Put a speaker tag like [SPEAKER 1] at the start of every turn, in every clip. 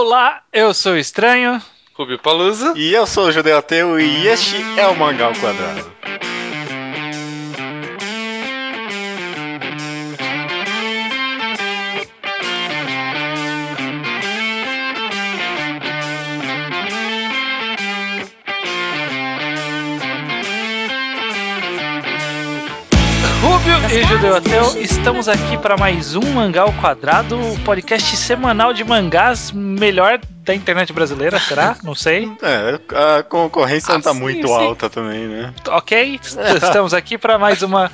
[SPEAKER 1] Olá, eu sou o Estranho.
[SPEAKER 2] Rubio Palusa.
[SPEAKER 3] E eu sou o Judeu Ateu e este é o Mangá ao Quadrado.
[SPEAKER 1] Ateu, estamos aqui para mais um Mangá ao Quadrado, o podcast semanal de mangás melhor da internet brasileira, será? Não sei.
[SPEAKER 3] É, a concorrência
[SPEAKER 1] Ah,
[SPEAKER 3] não tá
[SPEAKER 1] sim,
[SPEAKER 3] muito
[SPEAKER 1] sim.
[SPEAKER 3] alta também, né?
[SPEAKER 1] Ok, estamos aqui para mais uma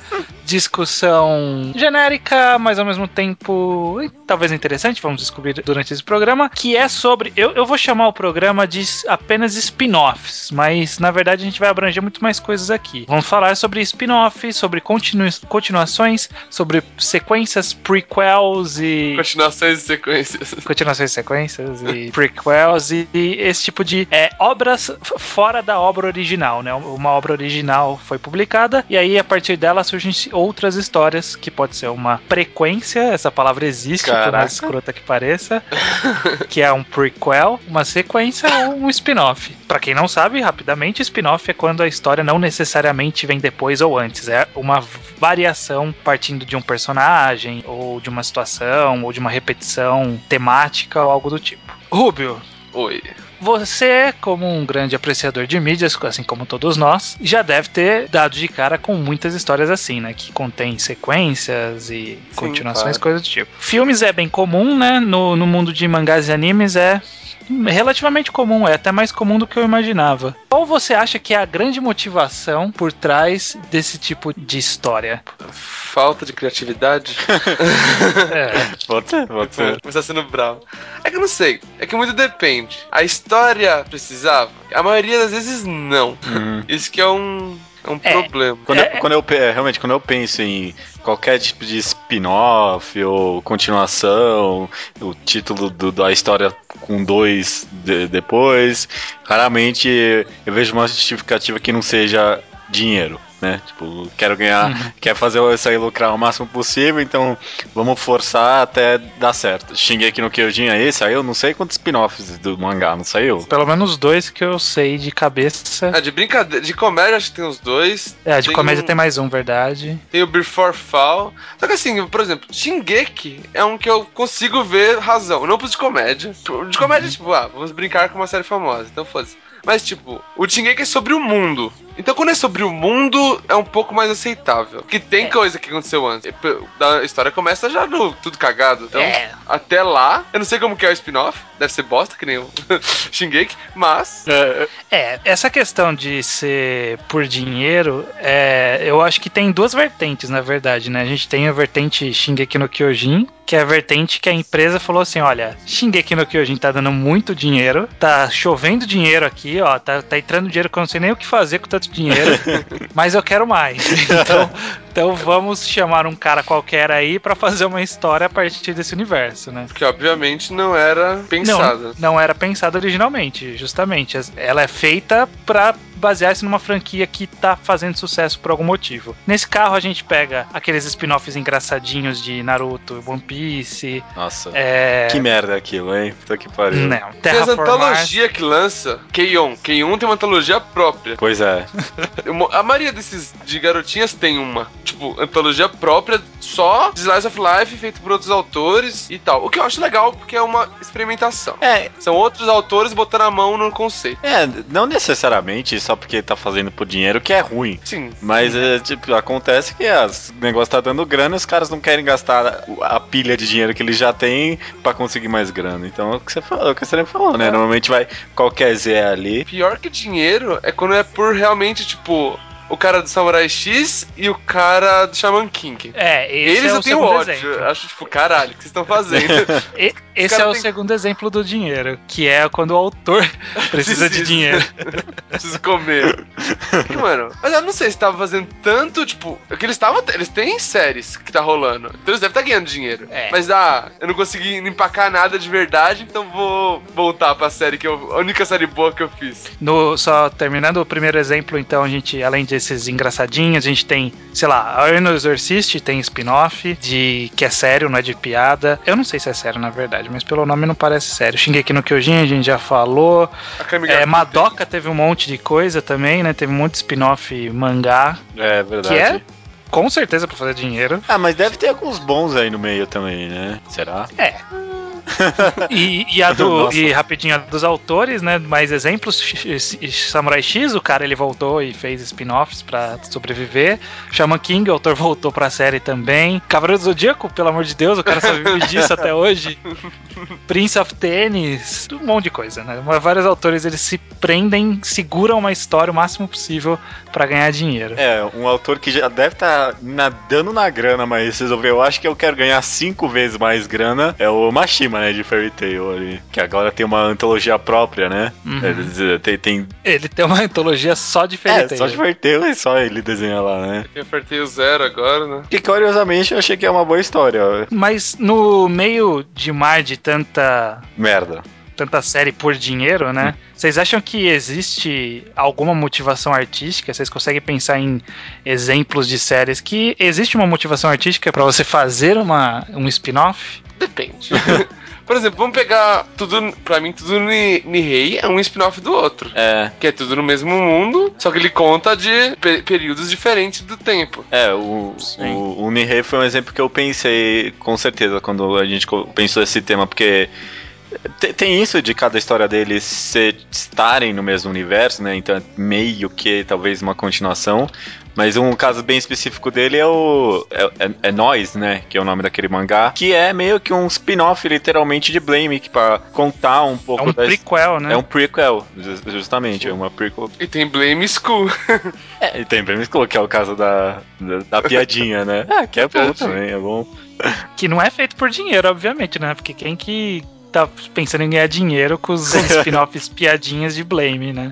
[SPEAKER 1] discussão genérica, mas ao mesmo tempo talvez interessante, vamos descobrir durante esse programa, que é sobre. Eu, eu vou chamar o programa de apenas spin-offs, mas na verdade a gente vai abranger muito mais coisas aqui. Vamos falar sobre spin-offs, sobre continu- continuações, sobre sequências, prequels e.
[SPEAKER 2] Continuações e sequências.
[SPEAKER 1] continuações e sequências e prequels e, e esse tipo de é, obras fora da obra original, né? Uma obra original foi publicada e aí a partir dela surgem outras histórias que pode ser uma frequência, essa palavra existe, por mais escrota que pareça, que é um prequel, uma sequência ou um spin-off. Pra quem não sabe, rapidamente, spin-off é quando a história não necessariamente vem depois ou antes, é uma variação partindo de um personagem ou de uma situação ou de uma repetição temática ou algo do tipo. Rubio,
[SPEAKER 2] Oi.
[SPEAKER 1] Você, como um grande apreciador de mídias, assim como todos nós, já deve ter dado de cara com muitas histórias assim, né? Que contém sequências e continuações,
[SPEAKER 2] claro.
[SPEAKER 1] coisas do tipo. Filmes é bem comum, né? No, no mundo de mangás e animes é relativamente comum, é até mais comum do que eu imaginava. Qual você acha que é a grande motivação por trás desse tipo de história?
[SPEAKER 2] Falta de criatividade.
[SPEAKER 1] É,
[SPEAKER 3] Pode ser, pode ser.
[SPEAKER 2] Começar sendo bravo. É que eu não sei. É que muito depende. A história precisava? A maioria das vezes não.
[SPEAKER 3] Uhum.
[SPEAKER 2] Isso que é um, é um
[SPEAKER 1] É.
[SPEAKER 2] problema.
[SPEAKER 3] Quando,
[SPEAKER 1] É.
[SPEAKER 3] eu, quando eu é, realmente, quando eu penso em qualquer tipo de spin-off ou continuação, o título do- da história com dois de- depois, raramente eu vejo uma justificativa que não seja dinheiro. Né? Tipo, quero ganhar,
[SPEAKER 1] Uhum.
[SPEAKER 3] quer fazer isso aí lucrar o máximo possível, então vamos forçar até dar certo. Shingeki no Kyojin aí saiu, não sei quantos spin-offs do mangá, não saiu?
[SPEAKER 1] pelo menos dois que eu sei de cabeça.
[SPEAKER 2] Ah, de brincadeira. De comédia acho que tem uns dois.
[SPEAKER 1] É, de
[SPEAKER 2] Tem
[SPEAKER 1] comédia
[SPEAKER 2] um-
[SPEAKER 1] tem mais um, verdade.
[SPEAKER 2] Tem o Before Fall. Só que assim, por exemplo, Shingeki é um que eu consigo ver razão. Não pros de comédia. De comédia, tipo, ah, vamos brincar com uma série famosa. Então foda-se. Mas, tipo, o Shingeki é sobre o mundo. Então, quando é sobre o mundo, é um pouco mais aceitável. Porque tem
[SPEAKER 1] É.
[SPEAKER 2] coisa que aconteceu antes. A história começa já no tudo cagado. Então,
[SPEAKER 1] É.
[SPEAKER 2] até lá, eu não sei como que é o spin-off. Deve ser bosta, que nem o Shingeki. Mas,
[SPEAKER 3] É,
[SPEAKER 1] É, essa questão de ser por dinheiro, é, eu acho que tem duas vertentes, na verdade, né? A gente tem a vertente Shingeki no Kyojin, que é a vertente que a empresa falou assim, olha, Shingeki no Kyojin tá dando muito dinheiro, tá chovendo dinheiro aqui, ó, tá, tá entrando dinheiro que eu não sei nem o que fazer com tanto dinheiro, mas eu quero mais. Então, então vamos chamar um cara qualquer aí pra fazer uma história a partir desse universo, né?
[SPEAKER 2] que obviamente não era pensada.
[SPEAKER 1] Não, não era pensada originalmente, justamente. Ela é feita pra basear-se numa franquia que tá fazendo sucesso por algum motivo. Nesse carro a gente pega aqueles spin-offs engraçadinhos de Naruto, One Piece,
[SPEAKER 3] Nossa,
[SPEAKER 1] é...
[SPEAKER 3] que merda aquilo, hein? Puta que pariu.
[SPEAKER 1] Não,
[SPEAKER 2] Tem as antologias que lança. Keion. Keion tem uma antologia própria.
[SPEAKER 3] Pois é.
[SPEAKER 2] A maioria desses de garotinhas tem uma. Tipo, antologia própria, só de Slice of Life, feito por outros autores e tal. O que eu acho legal, porque é uma experimentação.
[SPEAKER 3] É,
[SPEAKER 2] São outros autores botando a mão no conceito.
[SPEAKER 3] É, não necessariamente só porque tá fazendo por dinheiro que é ruim.
[SPEAKER 2] Sim.
[SPEAKER 3] Mas, é, tipo, acontece que o negócio tá dando grana e os caras não querem gastar a pilha de dinheiro que eles já têm pra conseguir mais grana. Então, é o que você falou, é o que você falou, né?
[SPEAKER 2] É.
[SPEAKER 3] Normalmente vai qualquer Zé ali.
[SPEAKER 2] Pior que dinheiro é quando é por realmente, tipo, o cara do Samurai X e o cara do Shaman King.
[SPEAKER 1] É, esse
[SPEAKER 2] Eles
[SPEAKER 1] é
[SPEAKER 2] eu
[SPEAKER 1] o
[SPEAKER 2] tenho
[SPEAKER 1] segundo
[SPEAKER 2] ódio.
[SPEAKER 1] exemplo.
[SPEAKER 2] Acho, tipo, caralho, o que vocês estão fazendo?
[SPEAKER 1] E- esse é o
[SPEAKER 2] tem-
[SPEAKER 1] segundo exemplo do dinheiro, que é quando o autor precisa de
[SPEAKER 2] Precisa.
[SPEAKER 1] dinheiro.
[SPEAKER 2] Preciso comer. Que, mano, mas eu não sei se tava fazendo tanto, tipo, é que eles estavam. Eles têm séries que tá rolando. Então eles devem estar ganhando dinheiro.
[SPEAKER 1] É.
[SPEAKER 2] Mas ah, eu não consegui empacar nada de verdade, então vou voltar pra série que eu. A única série boa que eu fiz.
[SPEAKER 1] No, só terminando o primeiro exemplo, então, a gente, além desses engraçadinhos, a gente tem, sei lá, a Arno Exorcist tem spin-off de que é sério, não é de piada. Eu não sei se é sério, na verdade, mas pelo nome não parece sério. Shingeki no Kyojin a gente já falou. É, Madoka teve um monte de coisa também, né? Teve um monte de spin-off mangá,
[SPEAKER 3] É verdade.
[SPEAKER 1] que é com certeza pra fazer dinheiro.
[SPEAKER 3] Ah, mas deve ter alguns bons aí no meio também, né? Será?
[SPEAKER 1] É. E, e a do,
[SPEAKER 3] Nossa.
[SPEAKER 1] e rapidinho a dos autores, né? Mais exemplos. Samurai X, o cara ele voltou e fez spin-offs pra sobreviver. Shaman King, o autor voltou pra série também. Cavaleiro do Zodíaco, pelo amor de Deus, o cara só vive disso até hoje. Prince of Tennis, um monte de coisa, né? Vários autores eles se prendem, seguram uma história o máximo possível pra ganhar dinheiro.
[SPEAKER 3] É, um autor que já deve estar nadando na grana, mas resolveu, eu acho que eu quero ganhar cinco vezes mais grana, é o Mashima, né, de Fairy Tail ali, que agora tem uma antologia própria, né?
[SPEAKER 1] Uhum.
[SPEAKER 3] Eles, eh, tem, tem
[SPEAKER 1] Ele tem uma antologia só de Fairy
[SPEAKER 3] é,
[SPEAKER 1] Tail.
[SPEAKER 3] só de Fairy Tail e só ele desenha lá, né?
[SPEAKER 2] Eu apertei o zero agora, né?
[SPEAKER 3] Que curiosamente eu achei que é uma boa história.
[SPEAKER 1] Mas no meio de mar de tanta
[SPEAKER 3] Merda.
[SPEAKER 1] tanta série por dinheiro, né? Vocês acham que existe alguma motivação artística? Vocês conseguem pensar em exemplos de séries que existe uma motivação artística pra você fazer uma, um spin-off?
[SPEAKER 2] Depende. Por exemplo, vamos pegar tudo. Pra mim, tudo Ni- Nihei é um spin-off do outro.
[SPEAKER 3] É,
[SPEAKER 2] Que é tudo no mesmo mundo, só que ele conta de pe- períodos diferentes do tempo.
[SPEAKER 3] É, o,
[SPEAKER 1] Sim.
[SPEAKER 3] o, o Nihei foi um exemplo que eu pensei com certeza quando a gente pensou esse tema, porque te- tem isso de cada história deles ser, estarem no mesmo universo, né? Então, meio que talvez uma continuação. Mas um caso bem específico dele é o. É, é, é Nós, né? Que é o nome daquele mangá. Que é meio que um spin-off, literalmente, de Blame, que pra contar um
[SPEAKER 1] É
[SPEAKER 3] pouco
[SPEAKER 1] um
[SPEAKER 3] da his-
[SPEAKER 1] prequel, né?
[SPEAKER 3] É um prequel, ju- justamente. É uma prequel.
[SPEAKER 2] E tem Blame School.
[SPEAKER 3] É, e tem Blame School, que é o caso da, da, da piadinha, né? Ah, que é bom também, é bom.
[SPEAKER 1] Que não é feito por dinheiro, obviamente, né? Porque quem que tá pensando em ganhar dinheiro com os spin-offs piadinhas de Blame, né?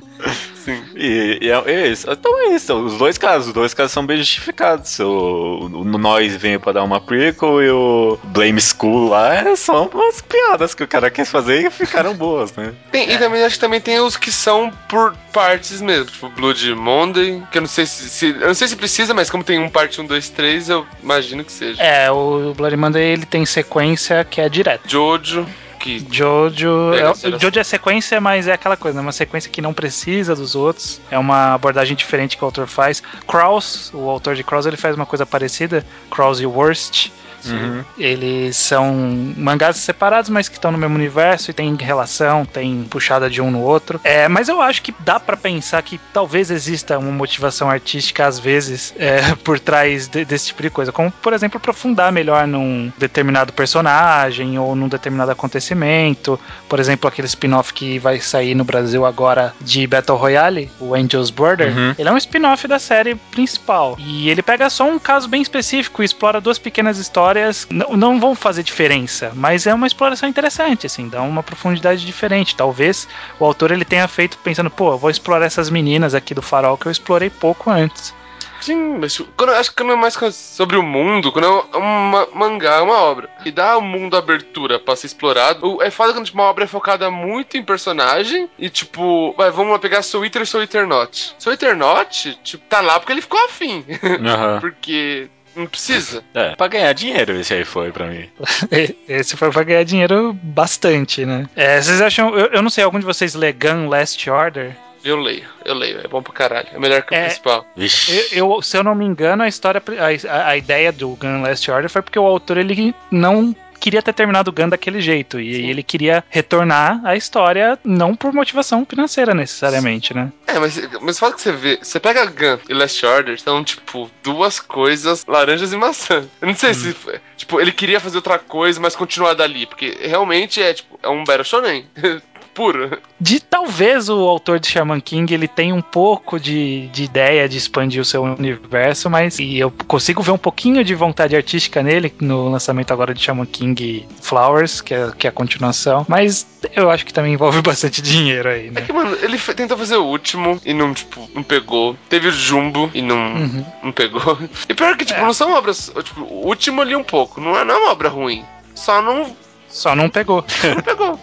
[SPEAKER 2] Sim.
[SPEAKER 3] E, e é, é isso. Então é isso. Os dois casos, os dois casos são bem justificados. O, o Nós veio pra dar uma prequel e o Blame School lá é só umas piadas que o cara quis fazer e ficaram boas, né?
[SPEAKER 2] Tem- E também acho que também tem os que são por partes mesmo, tipo Blood Monday, que eu não sei se, se- eu não sei se precisa, mas como tem um parte 1, 2, 3, eu imagino que seja.
[SPEAKER 1] É, o Bloody Monday ele tem sequência que é direto.
[SPEAKER 2] Jojo, que
[SPEAKER 1] Jojo. É, Jojo é sequência, mas é aquela coisa, né? Uma sequência que não precisa dos outros. É uma abordagem diferente que o autor faz. Kraus, o autor de Kraus, ele faz uma coisa parecida. Kraus e Worst.
[SPEAKER 3] Uhum.
[SPEAKER 1] Eles são mangás separados, mas que estão no mesmo universo e tem relação, tem puxada de um no outro. É, mas eu acho que dá pra pensar que talvez exista uma motivação artística, às vezes, é, por trás de- desse tipo de coisa. Como, por exemplo, aprofundar melhor num determinado personagem ou num determinado acontecimento. Por exemplo, aquele spin-off que vai sair no Brasil agora de Battle Royale, o Angel's Border.
[SPEAKER 3] Uhum.
[SPEAKER 1] Ele é um spin-off da série principal. E ele pega só um caso bem específico e explora duas pequenas histórias. Não, não vão fazer diferença, mas é uma exploração interessante, assim, dá uma profundidade diferente. Talvez o autor ele tenha feito pensando, pô, eu vou explorar essas meninas aqui do farol que eu explorei pouco antes.
[SPEAKER 2] Sim, mas quando, acho que quando é mais sobre o mundo, quando é uma mangá, é uma obra, e dá ao mundo abertura pra ser explorado, o- é foda quando tipo, uma obra é focada muito em personagem, e tipo, vai, vamos lá pegar Soul Eater e Soul Eater Not. Soul Eater Not, tipo, tá lá porque ele ficou afim,
[SPEAKER 3] Aham.
[SPEAKER 2] porque não precisa.
[SPEAKER 3] É, pra ganhar dinheiro esse aí foi pra mim.
[SPEAKER 1] Esse foi pra ganhar dinheiro bastante, né? É, vocês acham, eu, eu não sei, algum de vocês lê Gun Last Order?
[SPEAKER 2] Eu leio, eu leio, é bom pra caralho, é melhor que o
[SPEAKER 1] É.
[SPEAKER 2] principal.
[SPEAKER 3] Vixe.
[SPEAKER 1] Eu, eu- se eu não me engano, a história, a, a ideia do Gun Last Order foi porque o autor ele não queria ter terminado o Gun daquele jeito e
[SPEAKER 2] Sim.
[SPEAKER 1] ele queria retornar à história não por motivação financeira necessariamente, né?
[SPEAKER 2] É, mas, mas fala que você vê, você pega Gun e Last Order, são, tipo, duas coisas, laranjas e maçã. Eu não sei se, foi- tipo, ele queria fazer outra coisa, mas continuar dali, porque realmente é, tipo, é um Battle Shonen. puro.
[SPEAKER 1] De talvez o autor de Shaman King ele tenha um pouco de, de ideia de expandir o seu universo, mas e eu consigo ver um pouquinho de vontade artística nele no lançamento agora de Shaman King Flowers, que é, que é a continuação. Mas eu acho que também envolve bastante dinheiro aí, né?
[SPEAKER 2] É que, mano, ele tentou fazer o último e não, tipo, não pegou. Teve o Jumbo e não,
[SPEAKER 1] Uhum.
[SPEAKER 2] não pegou. E pior que, tipo,
[SPEAKER 1] É.
[SPEAKER 2] não são obras. Tipo, o último ali um pouco. Não é, não é uma obra ruim. Só não,
[SPEAKER 1] Só não pegou.
[SPEAKER 2] não pegou.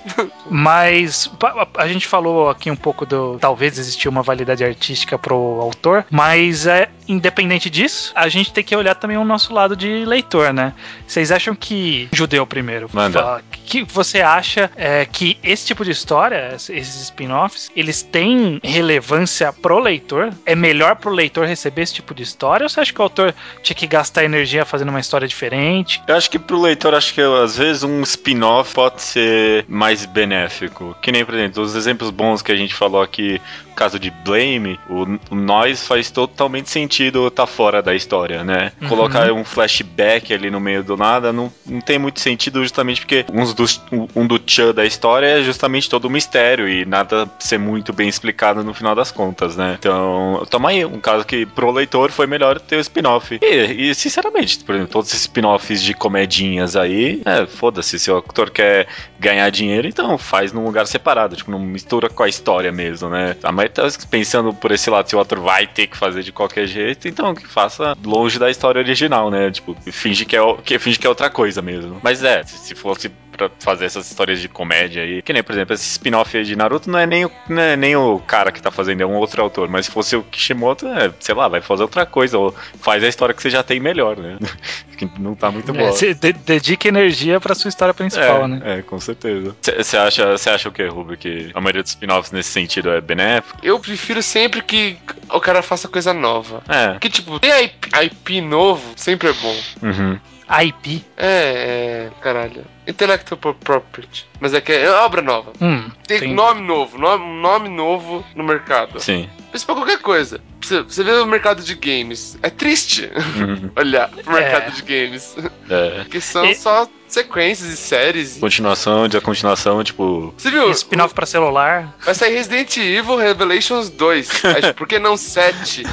[SPEAKER 1] Mas a gente falou aqui um pouco do talvez existir uma validade artística pro autor, mas é independente disso, a gente tem que olhar também o nosso lado de leitor, né? Vocês acham que judeu primeiro?
[SPEAKER 3] Manda.
[SPEAKER 1] fala, que você acha é, que esse tipo de história, esses spin-offs, eles têm relevância pro leitor? É melhor pro leitor receber esse tipo de história? Ou você acha que o autor tinha que gastar energia fazendo uma história diferente?
[SPEAKER 3] Eu acho que pro leitor, acho que às vezes um spin-off pode ser mais benéfico. Que nem, por exemplo, os exemplos bons que a gente falou aqui, caso de Blame, o, o Nós faz totalmente sentido tá fora da história, né?
[SPEAKER 1] Uhum.
[SPEAKER 3] Colocar um flashback ali no meio do nada não, não tem muito sentido, justamente porque uns dos, um do Chan da história é justamente todo um mistério e nada ser muito bem explicado no final das contas, né? Então, toma aí um caso que pro leitor foi melhor ter o spin-off. E, e, sinceramente, por exemplo, todos esses spin-offs de comedinhas aí, é, foda-se, se o autor quer ganhar dinheiro, então faz num lugar separado, tipo, não mistura com a história mesmo, né? A maioria tá pensando por esse lado, se o autor vai ter que fazer de qualquer jeito, então que faça longe da história original, né? Tipo, finge que é, que, finge que é outra coisa mesmo. Mas é, se, se fosse pra fazer essas histórias de comédia aí, que nem, por exemplo, esse spin-off aí de Naruto não é, nem o, não é nem o cara que tá fazendo, é um outro autor, mas se fosse o Kishimoto, é, sei lá, vai fazer outra coisa, ou faz a história que você já tem melhor, né? que não tá muito boa.
[SPEAKER 1] É, de- dedica energia pra sua história principal,
[SPEAKER 3] é,
[SPEAKER 1] né?
[SPEAKER 3] é, com certeza. Você acha, cê acha o que, Ruby? Que a maioria dos spin-offs nesse sentido é benéfico?
[SPEAKER 2] Eu prefiro sempre que o cara faça coisa nova.
[SPEAKER 3] É.
[SPEAKER 2] Que, tipo, ter IP, IP novo sempre é bom.
[SPEAKER 3] Uhum.
[SPEAKER 1] IP.
[SPEAKER 2] É, é. Caralho. Intellectual pro- Property. Mas é que é obra nova.
[SPEAKER 1] Hum,
[SPEAKER 2] Tem nome novo, nome, nome novo no mercado.
[SPEAKER 3] Sim.
[SPEAKER 2] Isso pra qualquer coisa. Você, você vê o mercado de games. É triste
[SPEAKER 3] Uhum.
[SPEAKER 2] olhar pro mercado
[SPEAKER 1] É.
[SPEAKER 2] de games.
[SPEAKER 3] É.
[SPEAKER 2] Porque são
[SPEAKER 1] E-
[SPEAKER 2] só sequências e séries.
[SPEAKER 3] Continuação de a continuação, tipo.
[SPEAKER 2] Você viu?
[SPEAKER 1] Spin-off pra celular.
[SPEAKER 2] Vai sair Resident Evil Revelations 2. Aí, tipo, por que não 7?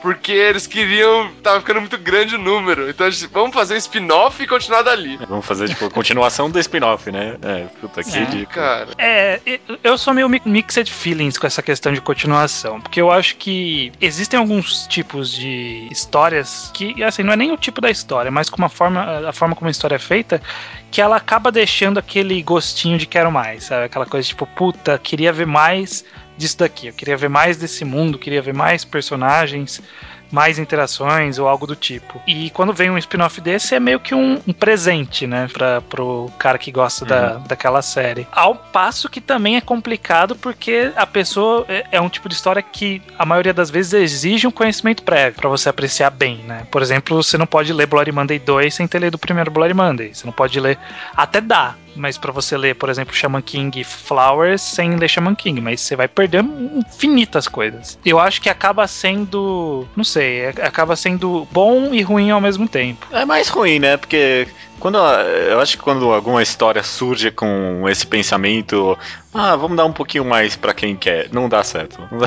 [SPEAKER 2] Porque eles queriam. Tava ficando muito grande o número. Então, tipo, vamos fazer um spin-off e continuar dali.
[SPEAKER 3] Vamos fazer, tipo, a continuação do spin-off, né? É, puta que
[SPEAKER 1] É. É, eu sou meio mi- mixed feelings com essa questão de continuação, porque eu acho que existem alguns tipos de histórias que, assim, não é nem o tipo da história, mas como a forma, a forma como a história é feita, que ela acaba deixando aquele gostinho de quero mais, sabe? Aquela coisa tipo, puta, queria ver mais disso daqui, eu queria ver mais desse mundo, queria ver mais personagens, mais interações ou algo do tipo. E quando vem um spin-off desse, é meio que um, um presente, né, pra, pro cara que gosta da, daquela série. Ao passo que também é complicado porque a pessoa é, é um tipo de história que a maioria das vezes exige um conhecimento prévio pra você apreciar bem, né? Por exemplo, você não pode ler Bloody Monday 2 sem ter lido o primeiro Bloody Monday. Você não pode ler. Até dá, mas pra você ler, por exemplo, Shaman King Flowers sem ler Shaman King, mas você vai perder infinitas coisas. Eu acho que acaba sendo, não sei, é- acaba sendo bom e ruim ao mesmo tempo.
[SPEAKER 3] É mais ruim, né? Porque quando eu acho que quando alguma história surge com esse pensamento, ah, vamos dar um pouquinho mais pra quem quer, não dá certo.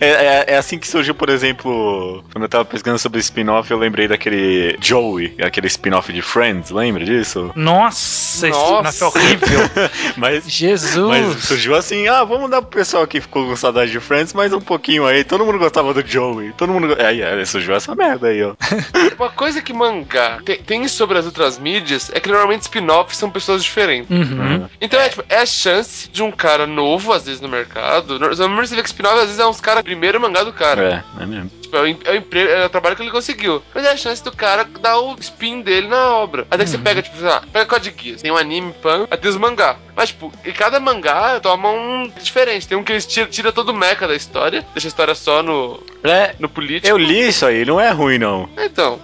[SPEAKER 3] É, é- é assim que surgiu, por exemplo, quando eu tava pesquisando sobre spin-off, eu lembrei daquele Joey, aquele spin-off de Friends, lembra disso?
[SPEAKER 1] Nossa, esse
[SPEAKER 2] Nossa.
[SPEAKER 1] spin-off é horrível.
[SPEAKER 3] Mas
[SPEAKER 1] Jesus.
[SPEAKER 3] Mas surgiu assim, ah, vamos dar pro pessoal que ficou com saudade de Friends mais um pouquinho aí. Todo mundo gostava do Joey. Todo mundo. Aí, aí surgiu essa merda aí, ó.
[SPEAKER 2] Uma coisa que mangá tem, tem sobre as outras mídias é que normalmente spin-offs são pessoas diferentes.
[SPEAKER 1] Uhum.
[SPEAKER 2] Então é tipo, é a chance de um cara novo, às vezes, no mercado. Normalmente você vê que spin-off às vezes é uns caras primeiro mangá do cara.
[SPEAKER 3] É, é mesmo.
[SPEAKER 2] Tipo, é o, é o emprego, é o trabalho que ele conseguiu. Mas é a chance do cara dar o spin dele na obra. Até que você pega, tipo, sei lá, pega Code Geass, tem um anime, pan, aí tem os mangá. Mas, tipo, e cada mangá toma um diferente. Tem um que eles tira, tira todo o meca da história, deixa a história só no,
[SPEAKER 3] É,
[SPEAKER 2] no político.
[SPEAKER 3] eu li isso aí, não é ruim, não.
[SPEAKER 2] Então.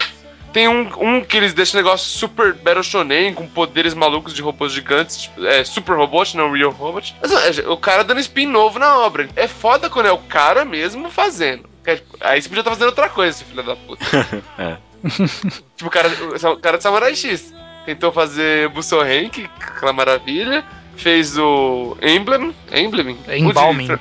[SPEAKER 2] Tem um, um que eles deixam um negócio super Battle Shonen, com poderes malucos de robôs gigantes, tipo, é super robot, não real robot. Mas é, o cara dando spin novo na obra. É foda quando é o cara mesmo fazendo. É, tipo, aí você podia estar fazendo outra coisa, esse filho da puta.
[SPEAKER 3] É.
[SPEAKER 2] tipo, o cara, o cara de Samurai X. Tentou fazer Busou Rank, aquela maravilha. fez o Emblem. Emblem?
[SPEAKER 1] Embalming.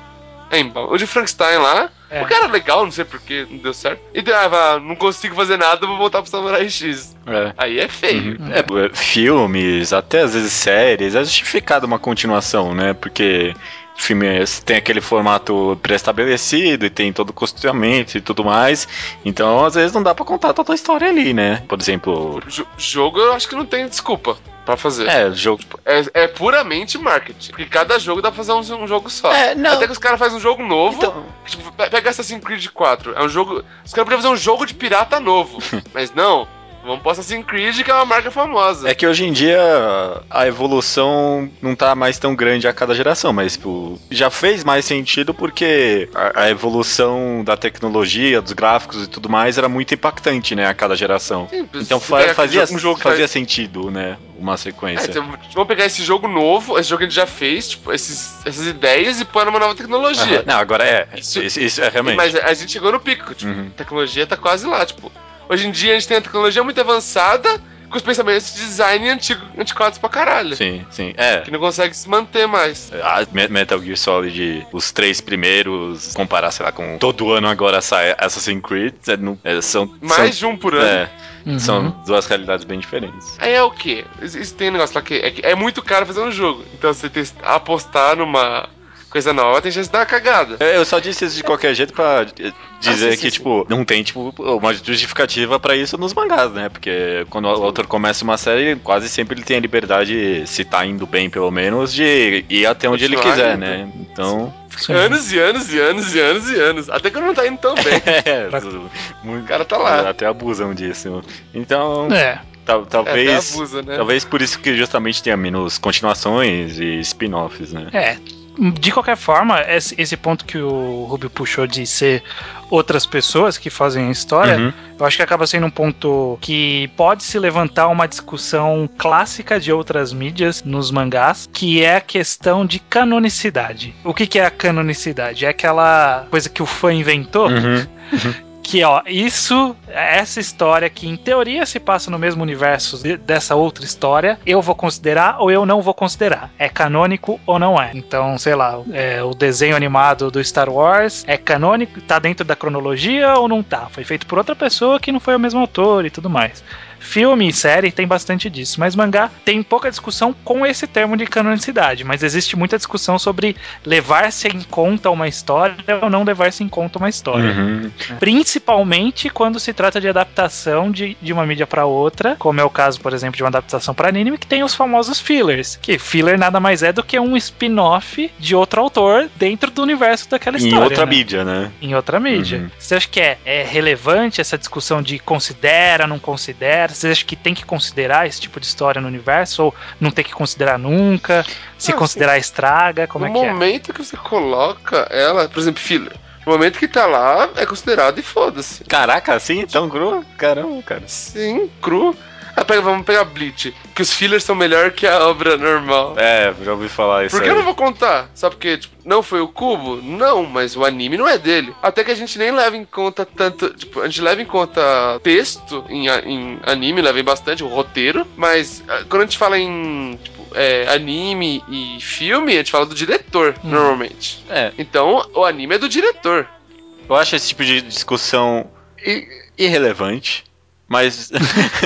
[SPEAKER 2] O de, é, Embalming. O de Frankenstein lá.
[SPEAKER 1] É.
[SPEAKER 2] O cara é legal, não sei porquê, não deu certo. E daí, ah, não consigo fazer nada, vou voltar pro Samurai X.
[SPEAKER 3] É.
[SPEAKER 2] Aí é feio.
[SPEAKER 3] Uhum. É, filmes, até às vezes séries, é justificado uma continuação, né? Porque filmes tem aquele formato pré-estabelecido e tem todo o costumamento e tudo mais. Então, às vezes, não dá pra contar toda a história ali, né? Por exemplo.
[SPEAKER 2] J jogo eu acho que não tem desculpa pra fazer.
[SPEAKER 3] É, jogo.
[SPEAKER 2] É, é puramente marketing. Porque cada jogo dá pra fazer um, um jogo só.
[SPEAKER 3] É, não.
[SPEAKER 2] Até que os caras fazem um jogo novo.
[SPEAKER 3] Então-
[SPEAKER 2] Tipo, pe- pega Assassin's Creed 4. É um jogo. Os caras podiam fazer um jogo de pirata novo. mas não. Vamos pro Assassin's Creed, que é uma marca famosa.
[SPEAKER 3] É que hoje em dia a evolução não tá mais tão grande a cada geração, mas tipo, já fez mais sentido porque a, a evolução da tecnologia, dos gráficos e tudo mais era muito impactante, né, a cada geração.
[SPEAKER 2] Simples.
[SPEAKER 3] Então fa- fazia,
[SPEAKER 2] um jogo
[SPEAKER 3] fazia
[SPEAKER 2] faz-
[SPEAKER 3] sentido, né, uma
[SPEAKER 2] É,
[SPEAKER 3] sequência.
[SPEAKER 2] então, vamos pegar esse jogo novo, esse jogo que a gente já fez, tipo, esses, essas ideias e pôr numa nova tecnologia.
[SPEAKER 3] Aham. Não, agora é.
[SPEAKER 2] Isso-
[SPEAKER 3] Isso, isso é realmente.
[SPEAKER 2] Mas a gente chegou no pico, tipo,
[SPEAKER 3] Uhum.
[SPEAKER 2] a tecnologia tá quase lá, tipo. Hoje em dia a gente tem a tecnologia muito avançada com os pensamentos de design antigo, antiquados pra caralho.
[SPEAKER 3] Sim, sim. É.
[SPEAKER 2] Que não consegue se manter mais.
[SPEAKER 3] A Me- Metal Gear Solid, os três primeiros, comparar, sei lá, com todo ano agora sai Assassin's Creed, é, não- é, são.
[SPEAKER 2] Mais
[SPEAKER 3] são,
[SPEAKER 2] de um por ano.
[SPEAKER 3] é,
[SPEAKER 1] Uhum.
[SPEAKER 3] são duas realidades bem diferentes.
[SPEAKER 2] Aí é o quê? Isso tem um negócio lá que é, que é muito caro fazer um jogo. Então você tem, apostar numa coisa nova tem chance de dar uma cagada.
[SPEAKER 3] É, Eu só disse isso de qualquer jeito pra dizer
[SPEAKER 2] Ah, sim,
[SPEAKER 3] que,
[SPEAKER 2] sim,
[SPEAKER 3] tipo, não tem, tipo, uma justificativa pra isso nos mangás, né? Porque quando o autor começa uma série, quase sempre ele tem a liberdade, se tá indo bem pelo menos, de ir até onde ele
[SPEAKER 2] Continuar
[SPEAKER 3] quiser,
[SPEAKER 2] indo.
[SPEAKER 3] né? Então.
[SPEAKER 1] Sim.
[SPEAKER 2] Anos e anos e anos e anos e anos. Até que não tá indo tão bem.
[SPEAKER 3] é,
[SPEAKER 2] O cara tá lá.
[SPEAKER 3] Até abusam disso. Então,
[SPEAKER 1] É.
[SPEAKER 3] tal-
[SPEAKER 2] É,
[SPEAKER 3] talvez.
[SPEAKER 2] até abusa, né?
[SPEAKER 3] Talvez por isso que justamente tenha menos continuações e spin-offs, né?
[SPEAKER 1] É. De qualquer forma, esse, ponto que o Rubio puxou de ser outras pessoas que fazem a história,
[SPEAKER 3] Uhum.
[SPEAKER 1] eu acho que acaba sendo um ponto que pode se levantar uma discussão clássica de outras mídias nos mangás, que é a questão de canonicidade. O que, que é a canonicidade? É aquela coisa que o fã inventou,
[SPEAKER 3] Uhum.
[SPEAKER 1] que ó, isso, essa história que em teoria se passa no mesmo universo de- dessa outra história, eu vou considerar ou eu não vou considerar. É canônico ou não é. Então, sei lá, é, o desenho animado do Star Wars é canônico, tá dentro da cronologia ou não tá? Foi feito por outra pessoa que não foi o mesmo autor e tudo mais. Filme e série tem bastante disso, mas mangá tem pouca discussão com esse termo de canonicidade, mas existe muita discussão sobre levar-se em conta uma história ou não levar-se em conta uma história.
[SPEAKER 3] Uhum.
[SPEAKER 1] Principalmente quando se trata de adaptação de, de uma mídia para outra, como é o caso, por exemplo, de uma adaptação para anime, que tem os famosos fillers. Que filler nada mais é do que um spin-off de outro autor dentro do universo daquela
[SPEAKER 3] Em
[SPEAKER 1] história.
[SPEAKER 3] outra
[SPEAKER 1] né?
[SPEAKER 3] mídia, né?
[SPEAKER 1] Em outra mídia.
[SPEAKER 3] Uhum.
[SPEAKER 1] Você acha que é, é relevante essa discussão de considera, não considera? Você acha que tem que considerar esse tipo de história no universo? Ou não tem que considerar nunca? Se
[SPEAKER 2] Ah,
[SPEAKER 1] considerar, estraga? Como
[SPEAKER 2] no
[SPEAKER 1] é que é?
[SPEAKER 2] momento que você coloca ela, por exemplo, filler. No momento que tá lá, é considerado e foda-se.
[SPEAKER 3] Caraca, assim, tão cru? Caramba, cara.
[SPEAKER 2] Sim, cru. Ah, pega, vamos pegar Bleach. Que os fillers são melhor que a obra normal.
[SPEAKER 3] É, já ouvi falar isso
[SPEAKER 2] Por que
[SPEAKER 3] aí.
[SPEAKER 2] eu não vou contar? Sabe porque, tipo, não foi o Cubo? Não, mas o anime não é dele. Até que a gente nem leva em conta tanto. Tipo, a gente leva em conta texto em, em anime, leva em bastante, o roteiro. Mas ah, quando a gente fala em tipo, é, anime e filme, a gente fala do diretor,
[SPEAKER 1] Hum.
[SPEAKER 2] normalmente.
[SPEAKER 3] É,
[SPEAKER 2] Então, o anime é do diretor.
[SPEAKER 3] eu acho esse tipo de discussão irrelevante. Mas,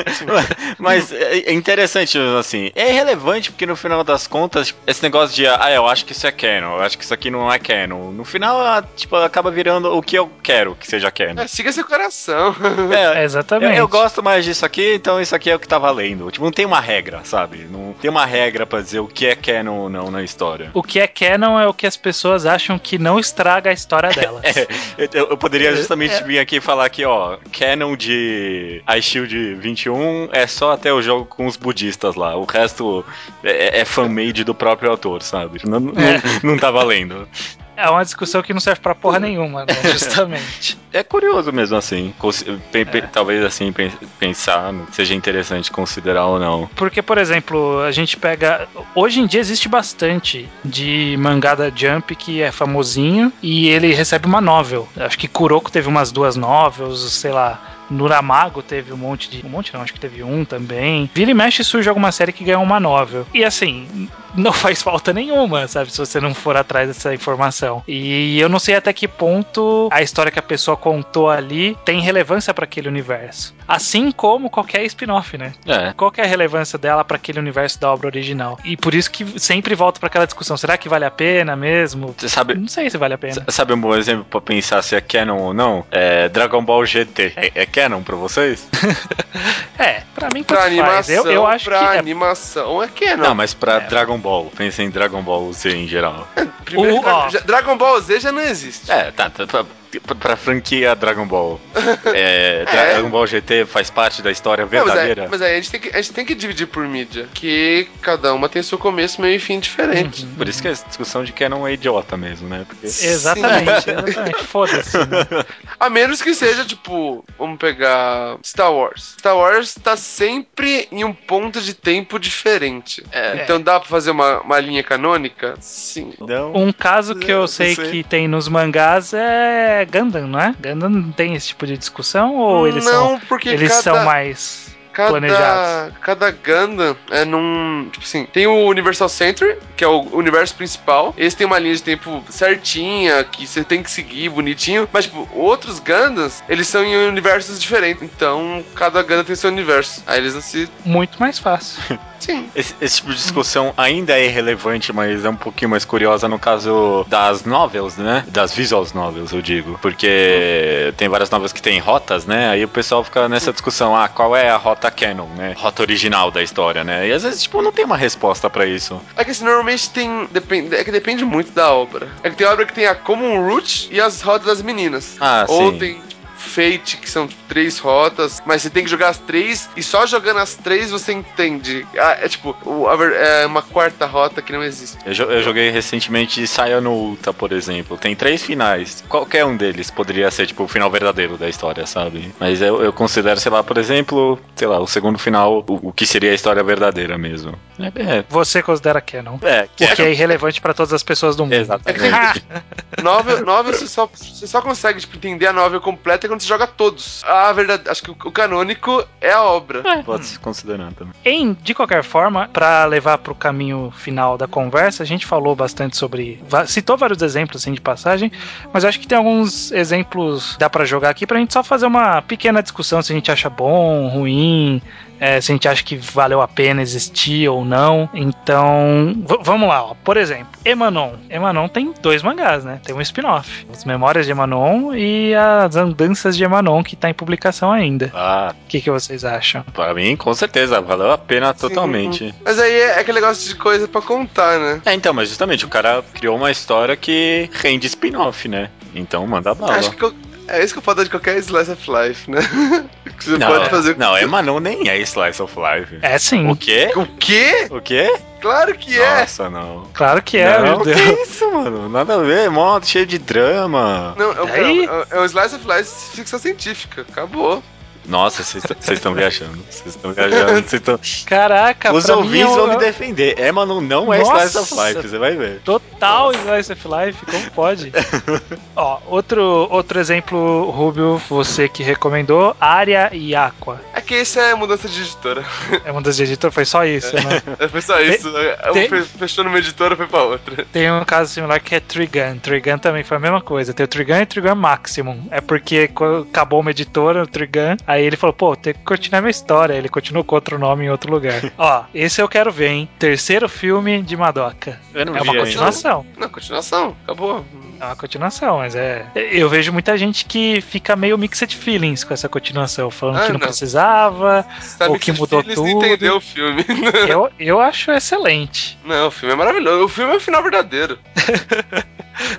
[SPEAKER 3] mas é é interessante, assim. É irrelevante porque no final das contas, esse negócio de, ah, eu acho que isso é canon, eu acho que isso aqui não é canon. No final, ah, tipo, acaba virando o que eu quero que seja canon.
[SPEAKER 2] É, siga seu coração.
[SPEAKER 3] É,
[SPEAKER 1] É,
[SPEAKER 3] eu,
[SPEAKER 1] exatamente.
[SPEAKER 3] eu gosto mais disso aqui, então isso aqui é o que tá valendo. Tipo, não tem uma regra, sabe? Não tem uma regra pra dizer o que é canon ou não na história.
[SPEAKER 1] O que é canon é o que as pessoas acham que não estraga a história delas.
[SPEAKER 3] É, eu, eu poderia
[SPEAKER 1] É,
[SPEAKER 3] justamente
[SPEAKER 1] é.
[SPEAKER 3] vir aqui e falar que, ó, canon de iShield 21 é só até o jogo com os budistas lá. O resto é, é fan-made do próprio autor, sabe? Não, não,
[SPEAKER 1] É.
[SPEAKER 3] não tá valendo.
[SPEAKER 1] É uma discussão que não serve pra porra nenhuma, né? Justamente.
[SPEAKER 3] é curioso mesmo assim. Pe talvez assim pensar seja interessante considerar ou não.
[SPEAKER 1] Porque, por exemplo, a gente pega. Hoje em dia existe bastante de mangá da Jump que é famosinho e ele recebe uma novel. Acho que Kuroko teve umas duas novels, sei lá. Nuramago teve um monte de. Um monte não, acho que teve um também. Vira e mexe surge alguma série que ganha uma novel. E assim, não faz falta nenhuma, sabe? Se você não for atrás dessa informação. E eu não sei até que ponto a história que a pessoa contou ali tem relevância para aquele universo. Assim como qualquer spin-off, né? É. Qual é a relevância dela para aquele universo da obra original? E por isso que sempre volta para aquela discussão: será que vale a pena mesmo?
[SPEAKER 3] Você sabe?
[SPEAKER 1] Não sei se vale a pena.
[SPEAKER 3] Sabe um bom exemplo para pensar se é canon ou não? É Dragon Ball GT. É, é canon para vocês?
[SPEAKER 1] é, para mim
[SPEAKER 2] pra animação, eu, eu acho pra que é animação é... é canon.
[SPEAKER 3] Não, mas para é. Dragon Ball, pensa em Dragon Ball Z em geral.
[SPEAKER 2] Primeiro, o, Dragon Ball Z já não existe.
[SPEAKER 3] É, tá, tá, tá pra franquia Dragon Ball. É, é. Dragon Ball GT faz parte da história verdadeira.
[SPEAKER 2] Não, mas, aí, a gente, tem que, a gente tem que dividir por mídia. Que cada uma tem seu começo, meio e fim diferente.
[SPEAKER 3] Uhum. Por isso que a discussão de Canon é idiota mesmo, né?
[SPEAKER 1] Porque... Exatamente, exatamente. Foda-se. Né?
[SPEAKER 2] A menos que seja, tipo, vamos pegar Star Wars. Star Wars tá sempre em um ponto de tempo diferente. É. Então dá pra fazer uma, uma linha canônica? Sim.
[SPEAKER 1] Não. Um caso que eu sei, sei que tem nos mangás é Gundam, não é? Gundam não tem esse tipo de discussão ou eles não, são porque eles cada... são mais
[SPEAKER 2] cada,
[SPEAKER 1] planejados.
[SPEAKER 2] Cada Gundam é num. Tipo assim, tem o Universal Center, que é o universo principal. Esse tem uma linha de tempo certinha, que você tem que seguir bonitinho. Mas, tipo, outros Gundams, eles são em universos diferentes. Então, cada Gundam tem seu universo. Aí eles não se.
[SPEAKER 1] Muito mais fácil.
[SPEAKER 2] Sim.
[SPEAKER 3] Esse, esse, tipo de discussão ainda é relevante, mas é um pouquinho mais curiosa no caso das novels, né? Das visuals novels, eu digo. Porque tem várias novels que tem rotas, né? Aí o pessoal fica nessa discussão, ah, qual é a rota canon, né? Rota original da história, né? E às vezes, tipo, não tem uma resposta para isso.
[SPEAKER 2] É que assim, normalmente tem. Depende, é que depende muito da obra. É que tem obra que tem a Common Root e as rotas das meninas.
[SPEAKER 3] Ah,
[SPEAKER 2] Ou
[SPEAKER 3] sim.
[SPEAKER 2] tem Fate, que são três rotas, mas você tem que jogar as três e só jogando as três você entende. Ah, é tipo, é uma quarta rota que não existe.
[SPEAKER 3] Eu, eu joguei recentemente Saia no Ulta, por exemplo. Tem três finais. Qualquer um deles poderia ser, tipo, o final verdadeiro da história, sabe? Mas eu, eu considero, sei lá, por exemplo, sei lá, o segundo final, o, o que seria a história verdadeira mesmo.
[SPEAKER 1] É, é. Você considera canon.
[SPEAKER 3] É,
[SPEAKER 1] que Porque é, é irrelevante para todas as pessoas do mundo.
[SPEAKER 3] Exatamente.
[SPEAKER 2] É novel, novel você, só, você só consegue tipo, entender a novel completa quando você joga todos. A verdade, acho que o, canônico é a obra. É.
[SPEAKER 3] Pode se considerar também.
[SPEAKER 1] Em, de qualquer forma, para levar para o caminho final da conversa, a gente falou bastante sobre. citou vários exemplos assim, de passagem, mas acho que tem alguns exemplos dá para jogar aqui pra gente só fazer uma pequena discussão se a gente acha bom, ruim, é, se a gente acha que valeu a pena existir ou não. Então, vamos lá, ó. por exemplo, Emanon. Emanon tem dois mangás, né? Tem um spin-off. As Memórias de Emanon e as Andanças de Emanon, que tá em publicação ainda.
[SPEAKER 3] Ah.
[SPEAKER 1] O que, que vocês acham?
[SPEAKER 3] Para mim, com certeza, valeu a pena Sim. totalmente.
[SPEAKER 2] Mas aí é aquele negócio de coisa para contar, né?
[SPEAKER 3] É, então, mas justamente, o cara criou uma história que rende spin-off, né? Então manda bala.
[SPEAKER 2] Acho que eu é isso que eu falo de qualquer Slice of Life, né?
[SPEAKER 3] que você não, pode fazer. Não, é, mas não nem é Slice of Life.
[SPEAKER 1] É sim.
[SPEAKER 3] O quê?
[SPEAKER 2] O quê?
[SPEAKER 3] O quê?
[SPEAKER 2] Claro que é.
[SPEAKER 3] Nossa, não.
[SPEAKER 1] Claro que é,
[SPEAKER 3] não, meu Deus. Que isso, mano? Nada a ver, modo cheio de drama.
[SPEAKER 2] Não, é, é, é, é um Slice of Life ficção científica. Acabou.
[SPEAKER 3] Nossa, vocês estão viajando. Vocês estão viajando. Cês tão...
[SPEAKER 1] Caraca,
[SPEAKER 3] Os ouvintes é vão me defender. É, mano, não é Nossa, Slice of Life, você vai ver.
[SPEAKER 1] Total Slice of Life, como pode? Ó, outro, outro exemplo, Rubio, você que recomendou, Área e Aqua.
[SPEAKER 2] É que isso é mudança de editora.
[SPEAKER 1] É mudança de editora, foi só isso, né?
[SPEAKER 2] É, foi só isso. Tem, fechou numa editora, foi pra outra.
[SPEAKER 1] Tem um caso similar que é Trigun. Trigun também foi a mesma coisa. Tem o Trigun e o Trigun Maximum. É porque acabou uma editora, o Trigun, Aí ele falou, pô, tem que continuar minha história. Ele continuou com outro nome em outro lugar. Ó, esse eu quero ver, hein? Terceiro filme de Madoka.
[SPEAKER 2] é
[SPEAKER 1] uma continuação.
[SPEAKER 2] Não, não, continuação. Acabou.
[SPEAKER 1] É uma continuação, mas é. Eu vejo muita gente que fica meio mixed feelings com essa continuação, falando ah, que não, não, precisava, tá ou que mudou tudo.
[SPEAKER 2] entendeu o filme.
[SPEAKER 1] eu, eu acho excelente.
[SPEAKER 2] Não, o filme é maravilhoso. O filme é o final verdadeiro.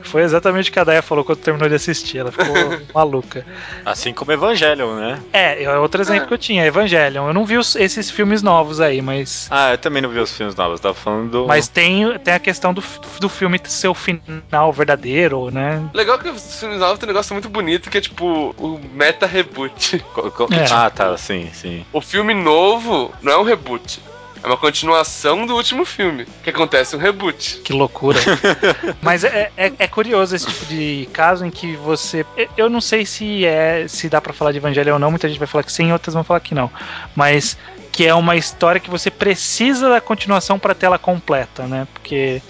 [SPEAKER 1] Foi exatamente o que a Daya falou quando terminou de assistir. Ela ficou maluca.
[SPEAKER 3] Assim como Evangelion, né?
[SPEAKER 1] É, é outro exemplo
[SPEAKER 2] É.
[SPEAKER 1] que eu tinha, Evangelion. Eu não vi os- esses filmes novos aí, mas.
[SPEAKER 3] Ah, eu também não vi os filmes novos, tava falando do.
[SPEAKER 1] Mas tem, tem a questão do, do filme ser o final verdadeiro, né?
[SPEAKER 2] Legal que os filmes novos tem um negócio muito bonito que é tipo o meta reboot.
[SPEAKER 1] É.
[SPEAKER 3] Ah, tá, sim, sim.
[SPEAKER 2] O filme novo não é um reboot. É uma continuação do último filme. Que acontece um reboot.
[SPEAKER 1] Que loucura. Mas é, é, é curioso esse tipo de caso em que você. Eu não sei se é se dá pra falar de Evangelho ou não, muita gente vai falar que sim, outras vão falar que não. Mas que é uma história que você precisa da continuação pra tela completa, né? Porque.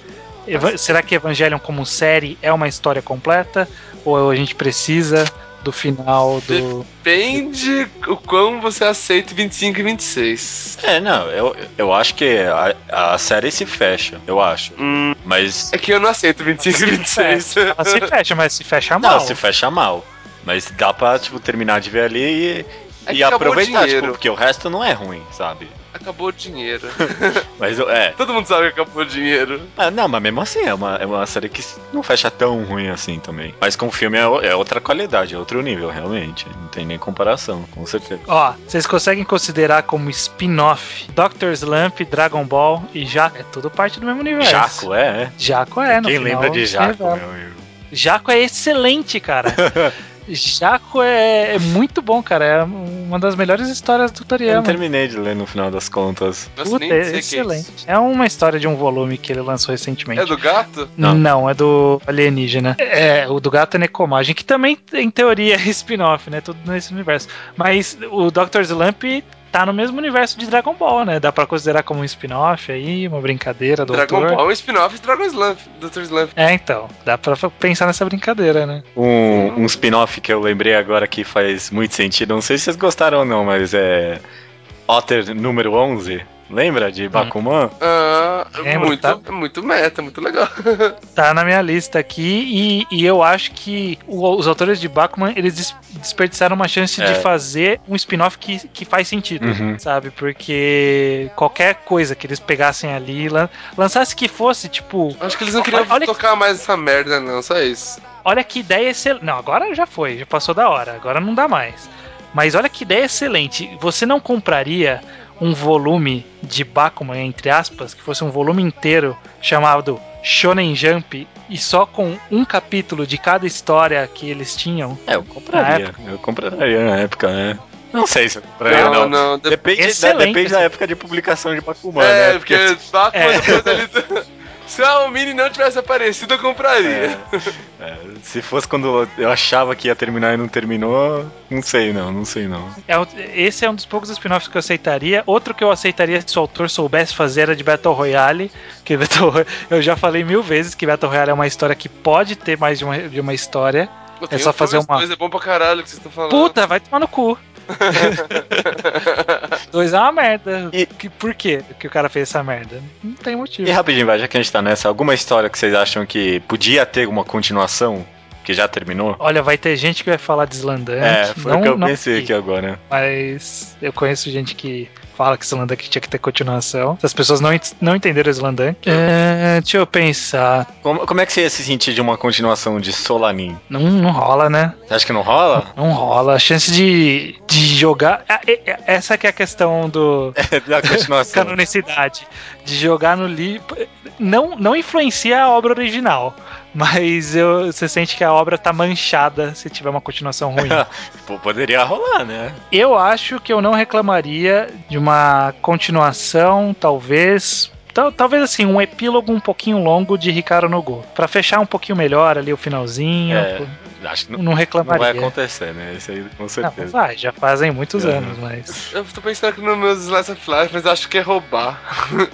[SPEAKER 1] Será que Evangelion como série é uma história completa? Ou a gente precisa do final do.
[SPEAKER 2] Depende o quão você aceita 25 e 26.
[SPEAKER 3] É, não, eu, eu acho que a, a série se fecha, eu acho.
[SPEAKER 2] Hum,
[SPEAKER 3] Mas.
[SPEAKER 2] é que eu não aceito 25 e 26.
[SPEAKER 1] Ela se fecha, mas se fecha mal.
[SPEAKER 3] Não, se fecha mal. Mas dá pra, tipo, terminar de ver ali e,
[SPEAKER 2] É
[SPEAKER 3] e aproveitar, tipo, porque o resto não é ruim, sabe?
[SPEAKER 2] Acabou o dinheiro.
[SPEAKER 3] Mas é.
[SPEAKER 2] Todo mundo sabe que acabou o dinheiro.
[SPEAKER 3] Ah, não, mas mesmo assim, é uma, é uma série que não fecha tão ruim assim também. Mas com o filme é, é outra qualidade, é outro nível, realmente. Não tem nem comparação, com certeza.
[SPEAKER 1] Ó, vocês conseguem considerar como spin-off Doctor Slump, Dragon Ball e Jaco? É tudo parte do mesmo universo.
[SPEAKER 3] Jaco, é, é.
[SPEAKER 1] Jaco é, no
[SPEAKER 3] Quem
[SPEAKER 1] final,
[SPEAKER 3] lembra de Jaco, meu amigo?
[SPEAKER 1] Jaco é excelente, cara. Jaco é, é muito bom, cara. É uma das melhores histórias do
[SPEAKER 3] Eu não
[SPEAKER 1] Toriyama.
[SPEAKER 3] terminei de ler no final das contas.
[SPEAKER 1] Puta, é
[SPEAKER 2] é
[SPEAKER 1] excelente.
[SPEAKER 2] isso.
[SPEAKER 1] É uma história de um volume que ele lançou recentemente.
[SPEAKER 2] É do gato?
[SPEAKER 1] Não.
[SPEAKER 3] Não.
[SPEAKER 1] é do alienígena. É, o do gato é Necomagem, que também, em teoria, é spin-off, né? Tudo nesse universo. Mas o Dr. Slump tá no mesmo universo de Dragon Ball, né? Dá pra considerar como um spin-off aí, uma brincadeira do
[SPEAKER 2] Dragon
[SPEAKER 1] autor.
[SPEAKER 2] Ball é um spin-off de Dragon Slump, Dr. Slump.
[SPEAKER 1] É, então. Dá pra pensar nessa brincadeira, né?
[SPEAKER 3] Um, um spin-off que eu lembrei agora que faz muito sentido. Não sei se vocês gostaram ou não, mas é. Otter número 11. Lembra de Bakuman?
[SPEAKER 2] Ah,
[SPEAKER 1] Lembro,
[SPEAKER 2] muito,
[SPEAKER 1] tá?
[SPEAKER 2] é muito meta, muito legal.
[SPEAKER 1] Tá na minha lista aqui e, e eu acho que o- os autores de Bakuman, eles des- desperdiçaram uma chance
[SPEAKER 3] É.
[SPEAKER 1] de fazer um spin-off que, que faz sentido,
[SPEAKER 3] Uhum.
[SPEAKER 1] sabe? Porque qualquer coisa que eles pegassem ali, lan lançasse que fosse, tipo,
[SPEAKER 2] Acho que eles não queriam
[SPEAKER 1] Olha que-
[SPEAKER 2] tocar mais essa merda, não, só isso.
[SPEAKER 1] olha que ideia excelente. Não, agora já foi, já passou da hora, agora não dá mais. Mas olha que ideia excelente. Você não compraria um volume de Bakuman, entre aspas, que fosse um volume inteiro chamado Shonen Jump e só com um capítulo de cada história que eles tinham?
[SPEAKER 3] É, eu compraria. Eu compraria na época, né? Não sei se eu compraria,
[SPEAKER 2] não,
[SPEAKER 3] não.
[SPEAKER 2] não. de-
[SPEAKER 3] Depende, da, depende da época de publicação de Bakuman,
[SPEAKER 2] é,
[SPEAKER 3] né?
[SPEAKER 2] porque Bakuman
[SPEAKER 1] É.
[SPEAKER 2] depois ali. Se a Almini não tivesse aparecido, eu compraria.
[SPEAKER 3] É, é, se fosse quando eu achava que ia terminar e não terminou, não sei não, não sei não.
[SPEAKER 1] É esse é um dos poucos spin-offs que eu aceitaria. Outro que eu aceitaria se o autor soubesse fazer era de Battle Royale. Que Battle eu já falei mil vezes que Battle Royale é uma história que pode ter mais de uma, de uma história.
[SPEAKER 2] Pô,
[SPEAKER 1] É só fazer uma-
[SPEAKER 2] dois é bom pra caralho que vocês estão falando.
[SPEAKER 1] Puta, vai tomar no cu. Dois é uma merda.
[SPEAKER 3] E-
[SPEAKER 1] Que, por quê que o cara fez essa merda? Não tem motivo.
[SPEAKER 3] E rapidinho, já que a gente tá nessa, alguma história que vocês acham que podia ter uma continuação, que já terminou?
[SPEAKER 1] Olha, vai ter gente que vai falar de Slandunk.
[SPEAKER 3] É, foi
[SPEAKER 1] não,
[SPEAKER 3] o que eu
[SPEAKER 1] não
[SPEAKER 3] pensei aqui agora.
[SPEAKER 1] Mas eu conheço gente que fala que Slandunk tinha que ter continuação. Se as pessoas não, não entenderam Slandunk. É, deixa eu pensar.
[SPEAKER 3] Como, como é que você ia se sentir de uma continuação de Solanin?
[SPEAKER 1] Não, não rola, né?
[SPEAKER 3] Você acha que não rola?
[SPEAKER 1] Não rola. A chance de, de jogar. É- é- Essa que é a questão do
[SPEAKER 3] da continuação.
[SPEAKER 1] canonicidade. De jogar no livro. Não, não influencia a obra original. Mas eu, você sente que a obra tá manchada se tiver uma continuação ruim.
[SPEAKER 3] Pô, poderia rolar, né?
[SPEAKER 1] Eu acho que eu não reclamaria de uma continuação, talvez. Tal- Talvez assim, um epílogo um pouquinho longo de Ricardo no Go. Pra fechar um pouquinho melhor ali o finalzinho.
[SPEAKER 3] É, acho que não,
[SPEAKER 1] Não
[SPEAKER 3] não
[SPEAKER 1] reclamaria.
[SPEAKER 3] vai acontecer, né? Isso aí com
[SPEAKER 1] Não,
[SPEAKER 3] certeza.
[SPEAKER 1] vai, já fazem muitos
[SPEAKER 3] É.
[SPEAKER 1] anos, mas.
[SPEAKER 2] Eu tô pensando aqui nos meus Slice of Life, mas acho que é roubar.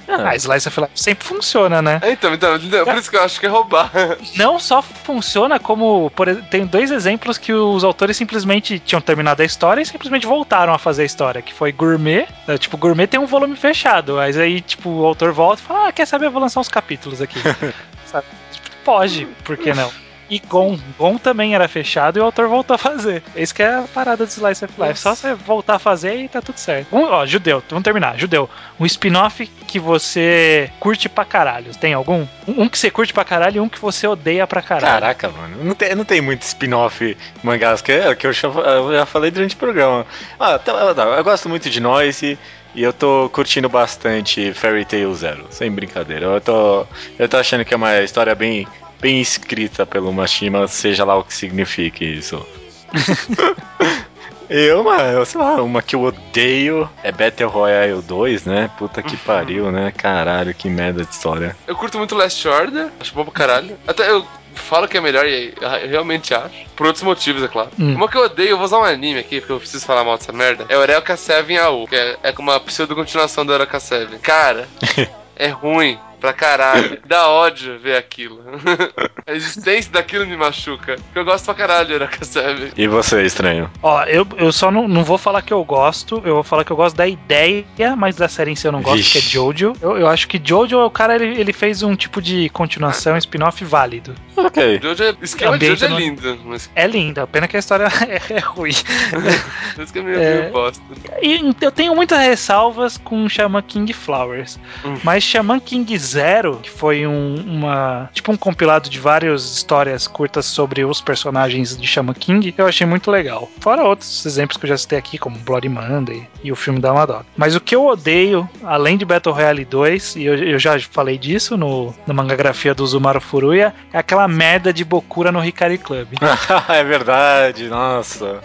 [SPEAKER 3] Ah,
[SPEAKER 1] A Slice of Life sempre funciona, né?
[SPEAKER 2] É, então, então, por isso que eu acho que é roubar.
[SPEAKER 1] Não só funciona, como. Por, tem dois exemplos que os autores simplesmente tinham terminado a história e simplesmente voltaram a fazer a história, que foi Gourmet. né, Tipo, Gourmet tem um volume fechado, mas aí, tipo, o autor volta e fala: Ah, quer saber? Eu vou lançar uns capítulos aqui. Sabe? Tipo, Pode, por que não? E Gon. Gon também era fechado e o autor voltou a fazer. Esse que é a parada de Slice of Life. Só você voltar a fazer e tá tudo certo. Um, ó, Judeu, vamos terminar. Judeu, um spin-off que você curte pra caralho. Tem algum? Um, um que você curte pra caralho e um que você odeia pra caralho.
[SPEAKER 3] Caraca, mano. Não tem, não tem muito spin-off mangás que, é que eu, já, eu já falei durante o programa. Ah, tá, eu gosto muito de Noise. E eu tô curtindo bastante Fairy Tail Zero, sem brincadeira. Eu tô, eu tô achando que é uma história bem, bem escrita pelo Mashima, seja lá o que signifique isso. eu, mano, sei lá, uma que eu odeio é Battle Royale 2, né? Puta que pariu, né? Caralho, que merda de história.
[SPEAKER 2] Eu curto muito Last Order, acho bom pra caralho. Até eu falo que é melhor e eu realmente acho. Por outros motivos, é claro.
[SPEAKER 1] Hum.
[SPEAKER 2] Uma que eu odeio, eu vou usar um anime aqui, porque eu preciso falar mal dessa merda. É Eureka 7 AU, que é, é uma pseudo-continuação do Eureka 7. Cara, é ruim pra caralho. Dá ódio ver aquilo. A existência daquilo me machuca. Porque eu gosto pra caralho Eureka 7.
[SPEAKER 3] E você, estranho?
[SPEAKER 1] Ó, eu, eu só não, não vou falar que eu gosto, eu vou falar que eu gosto da ideia, mas da série em si eu não gosto,
[SPEAKER 3] Vixe.
[SPEAKER 1] que é Jojo. Eu, eu acho que Jojo, o cara, ele, ele fez um tipo de continuação, spin-off válido.
[SPEAKER 3] Ok.
[SPEAKER 2] Jojo é, esquema de Jojo é
[SPEAKER 1] no-
[SPEAKER 2] lindo, mas
[SPEAKER 1] É linda, pena que a história é, é ruim.
[SPEAKER 2] isso que é meio,
[SPEAKER 1] É.
[SPEAKER 2] meio bosta.
[SPEAKER 1] E eu tenho muitas ressalvas com Shaman King Flowers.
[SPEAKER 2] Hum.
[SPEAKER 1] Mas Shaman King Zero, que foi um, uma. Tipo um compilado de várias histórias curtas sobre os personagens de Shaman King, eu achei muito legal. Fora outros exemplos que eu já citei aqui, como Bloody Monday e o filme da Madoka. Mas o que eu odeio, além de Battle Royale 2, e eu, eu já falei disso no, no mangagrafia do Zumaru Furuya, é aquela merda de Bokura no Hikari Club.
[SPEAKER 3] é verdade, nossa.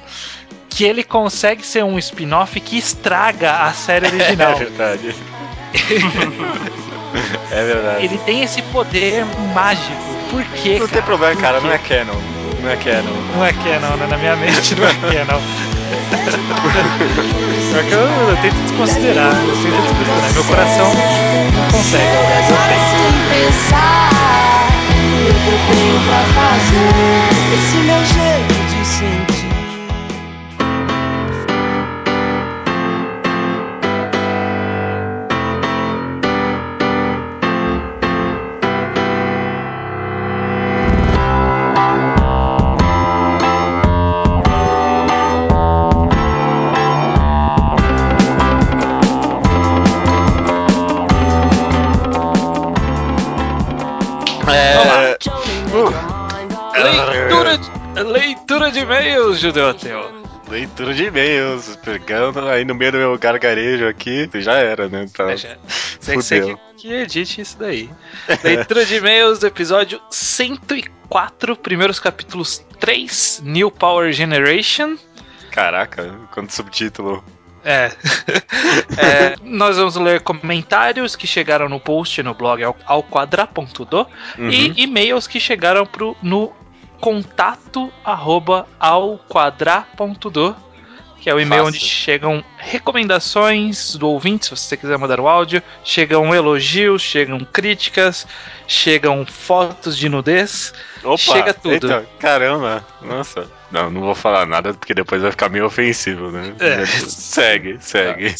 [SPEAKER 1] que ele consegue ser um spin-off que estraga a série
[SPEAKER 3] É
[SPEAKER 1] original.
[SPEAKER 3] verdade. é verdade.
[SPEAKER 1] Ele tem esse poder mágico. Por quê,
[SPEAKER 3] Não
[SPEAKER 1] cara?
[SPEAKER 3] tem problema,
[SPEAKER 1] Por
[SPEAKER 3] cara,
[SPEAKER 1] quê?
[SPEAKER 3] não é canon. Não é canon.
[SPEAKER 1] Não é canon, né? Na minha mente não é canon. Só que eu, eu tento desconsiderar. Eu tento desconsiderar. Meu coração não consegue, aliás, eu tento.
[SPEAKER 4] que eu tenho pra fazer. Esse meu jeito
[SPEAKER 1] e-mails, Judeu Ateu.
[SPEAKER 3] Leitura de e-mails, pegando aí no meio do meu gargarejo aqui, já era, né? Tá.
[SPEAKER 1] É, já- Você que, que edite isso daí. Leitura de e-mails do episódio 104, primeiros capítulos 3, New Power Generation.
[SPEAKER 3] Caraca, quanto subtítulo.
[SPEAKER 1] É. É, Nós vamos ler comentários que chegaram no post no blog ao, ao quadra.do
[SPEAKER 3] Uhum.
[SPEAKER 1] e e-mails que chegaram pro, no contato arroba ao quadra.do que é o e-mail
[SPEAKER 3] Fácil.
[SPEAKER 1] onde chegam recomendações do ouvinte, se você quiser mandar o áudio, chegam elogios, chegam críticas, chegam fotos de nudez.
[SPEAKER 3] Opa,
[SPEAKER 1] Chega tudo.
[SPEAKER 3] eita, caramba, nossa. Não, não vou falar nada porque depois vai ficar meio ofensivo, né?
[SPEAKER 1] É.
[SPEAKER 3] Segue, segue.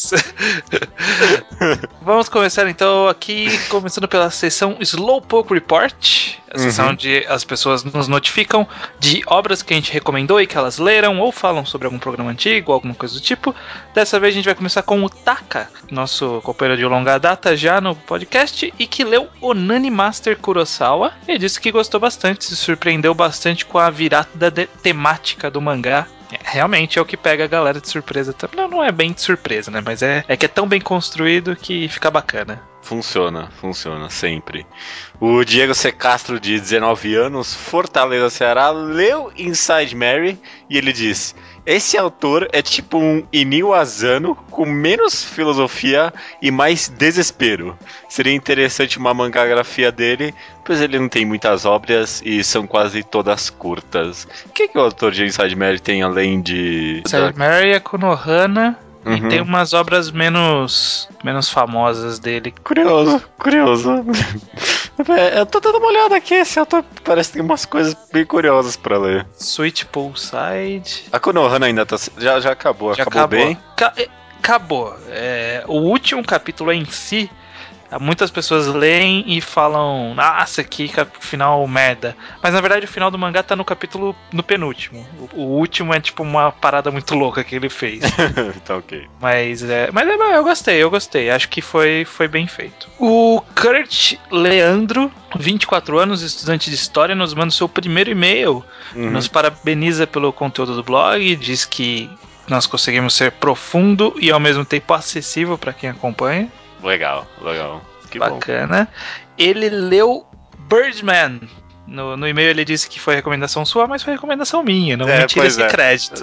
[SPEAKER 1] Vamos começar então aqui, começando pela seção Slowpoke Report, a seção
[SPEAKER 3] Uhum.
[SPEAKER 1] onde as pessoas nos notificam de obras que a gente recomendou e que elas leram ou falam sobre algum programa antigo, alguma coisa do tipo. Dessa vez a gente vai começar com o Taka, nosso companheiro de longa data já no podcast e que leu Onani Master Kurosawa e disse que gostou bastante, se surpreendeu bastante com a virada temática do mangá. É, Realmente é o que pega a galera de surpresa. também. Não, não é bem de surpresa, né? Mas é, é que é tão bem construído que fica bacana.
[SPEAKER 3] Funciona, funciona, sempre. O Diego C. Castro, de 19 anos, Fortaleza, Ceará, leu Inside Mary e ele diz: Esse autor é tipo um Inio Asano com menos filosofia e mais desespero. Seria interessante uma mangagrafia dele, pois ele não tem muitas obras e são quase todas curtas. O que, que o autor de Inside Mary tem além de.
[SPEAKER 1] Sally Mary é Konohana
[SPEAKER 3] Uhum.
[SPEAKER 1] e tem umas obras menos, menos famosas dele.
[SPEAKER 3] Curioso, curioso. É, eu tô dando uma olhada aqui, esse autor parece que tem umas coisas bem curiosas pra ler.
[SPEAKER 1] Sweet Poolside.
[SPEAKER 3] A Konohana ainda tá. Já, já acabou,
[SPEAKER 1] Já
[SPEAKER 3] acabou, bem.
[SPEAKER 1] Ca- é, acabou. É, o último capítulo em si Muitas pessoas leem e falam, nossa, que final merda. Mas na verdade o final do mangá tá no capítulo no penúltimo. O, o último é tipo uma parada muito louca que ele fez.
[SPEAKER 3] tá ok.
[SPEAKER 1] Mas é, mas é, eu gostei, eu gostei. Acho que foi, foi bem feito. O Kurt Leandro, 24 anos, estudante de história, nos manda o seu primeiro e-mail.
[SPEAKER 3] Uhum.
[SPEAKER 1] Nos parabeniza pelo conteúdo do blog, diz que nós conseguimos ser profundo e ao mesmo tempo acessível para quem acompanha.
[SPEAKER 3] Legal, legal. Que bom.
[SPEAKER 1] Bacana. Ele leu Birdman. No, no e-mail ele disse que foi recomendação sua, mas foi recomendação minha. Não
[SPEAKER 3] É,
[SPEAKER 1] me tira esse
[SPEAKER 3] é.
[SPEAKER 1] crédito.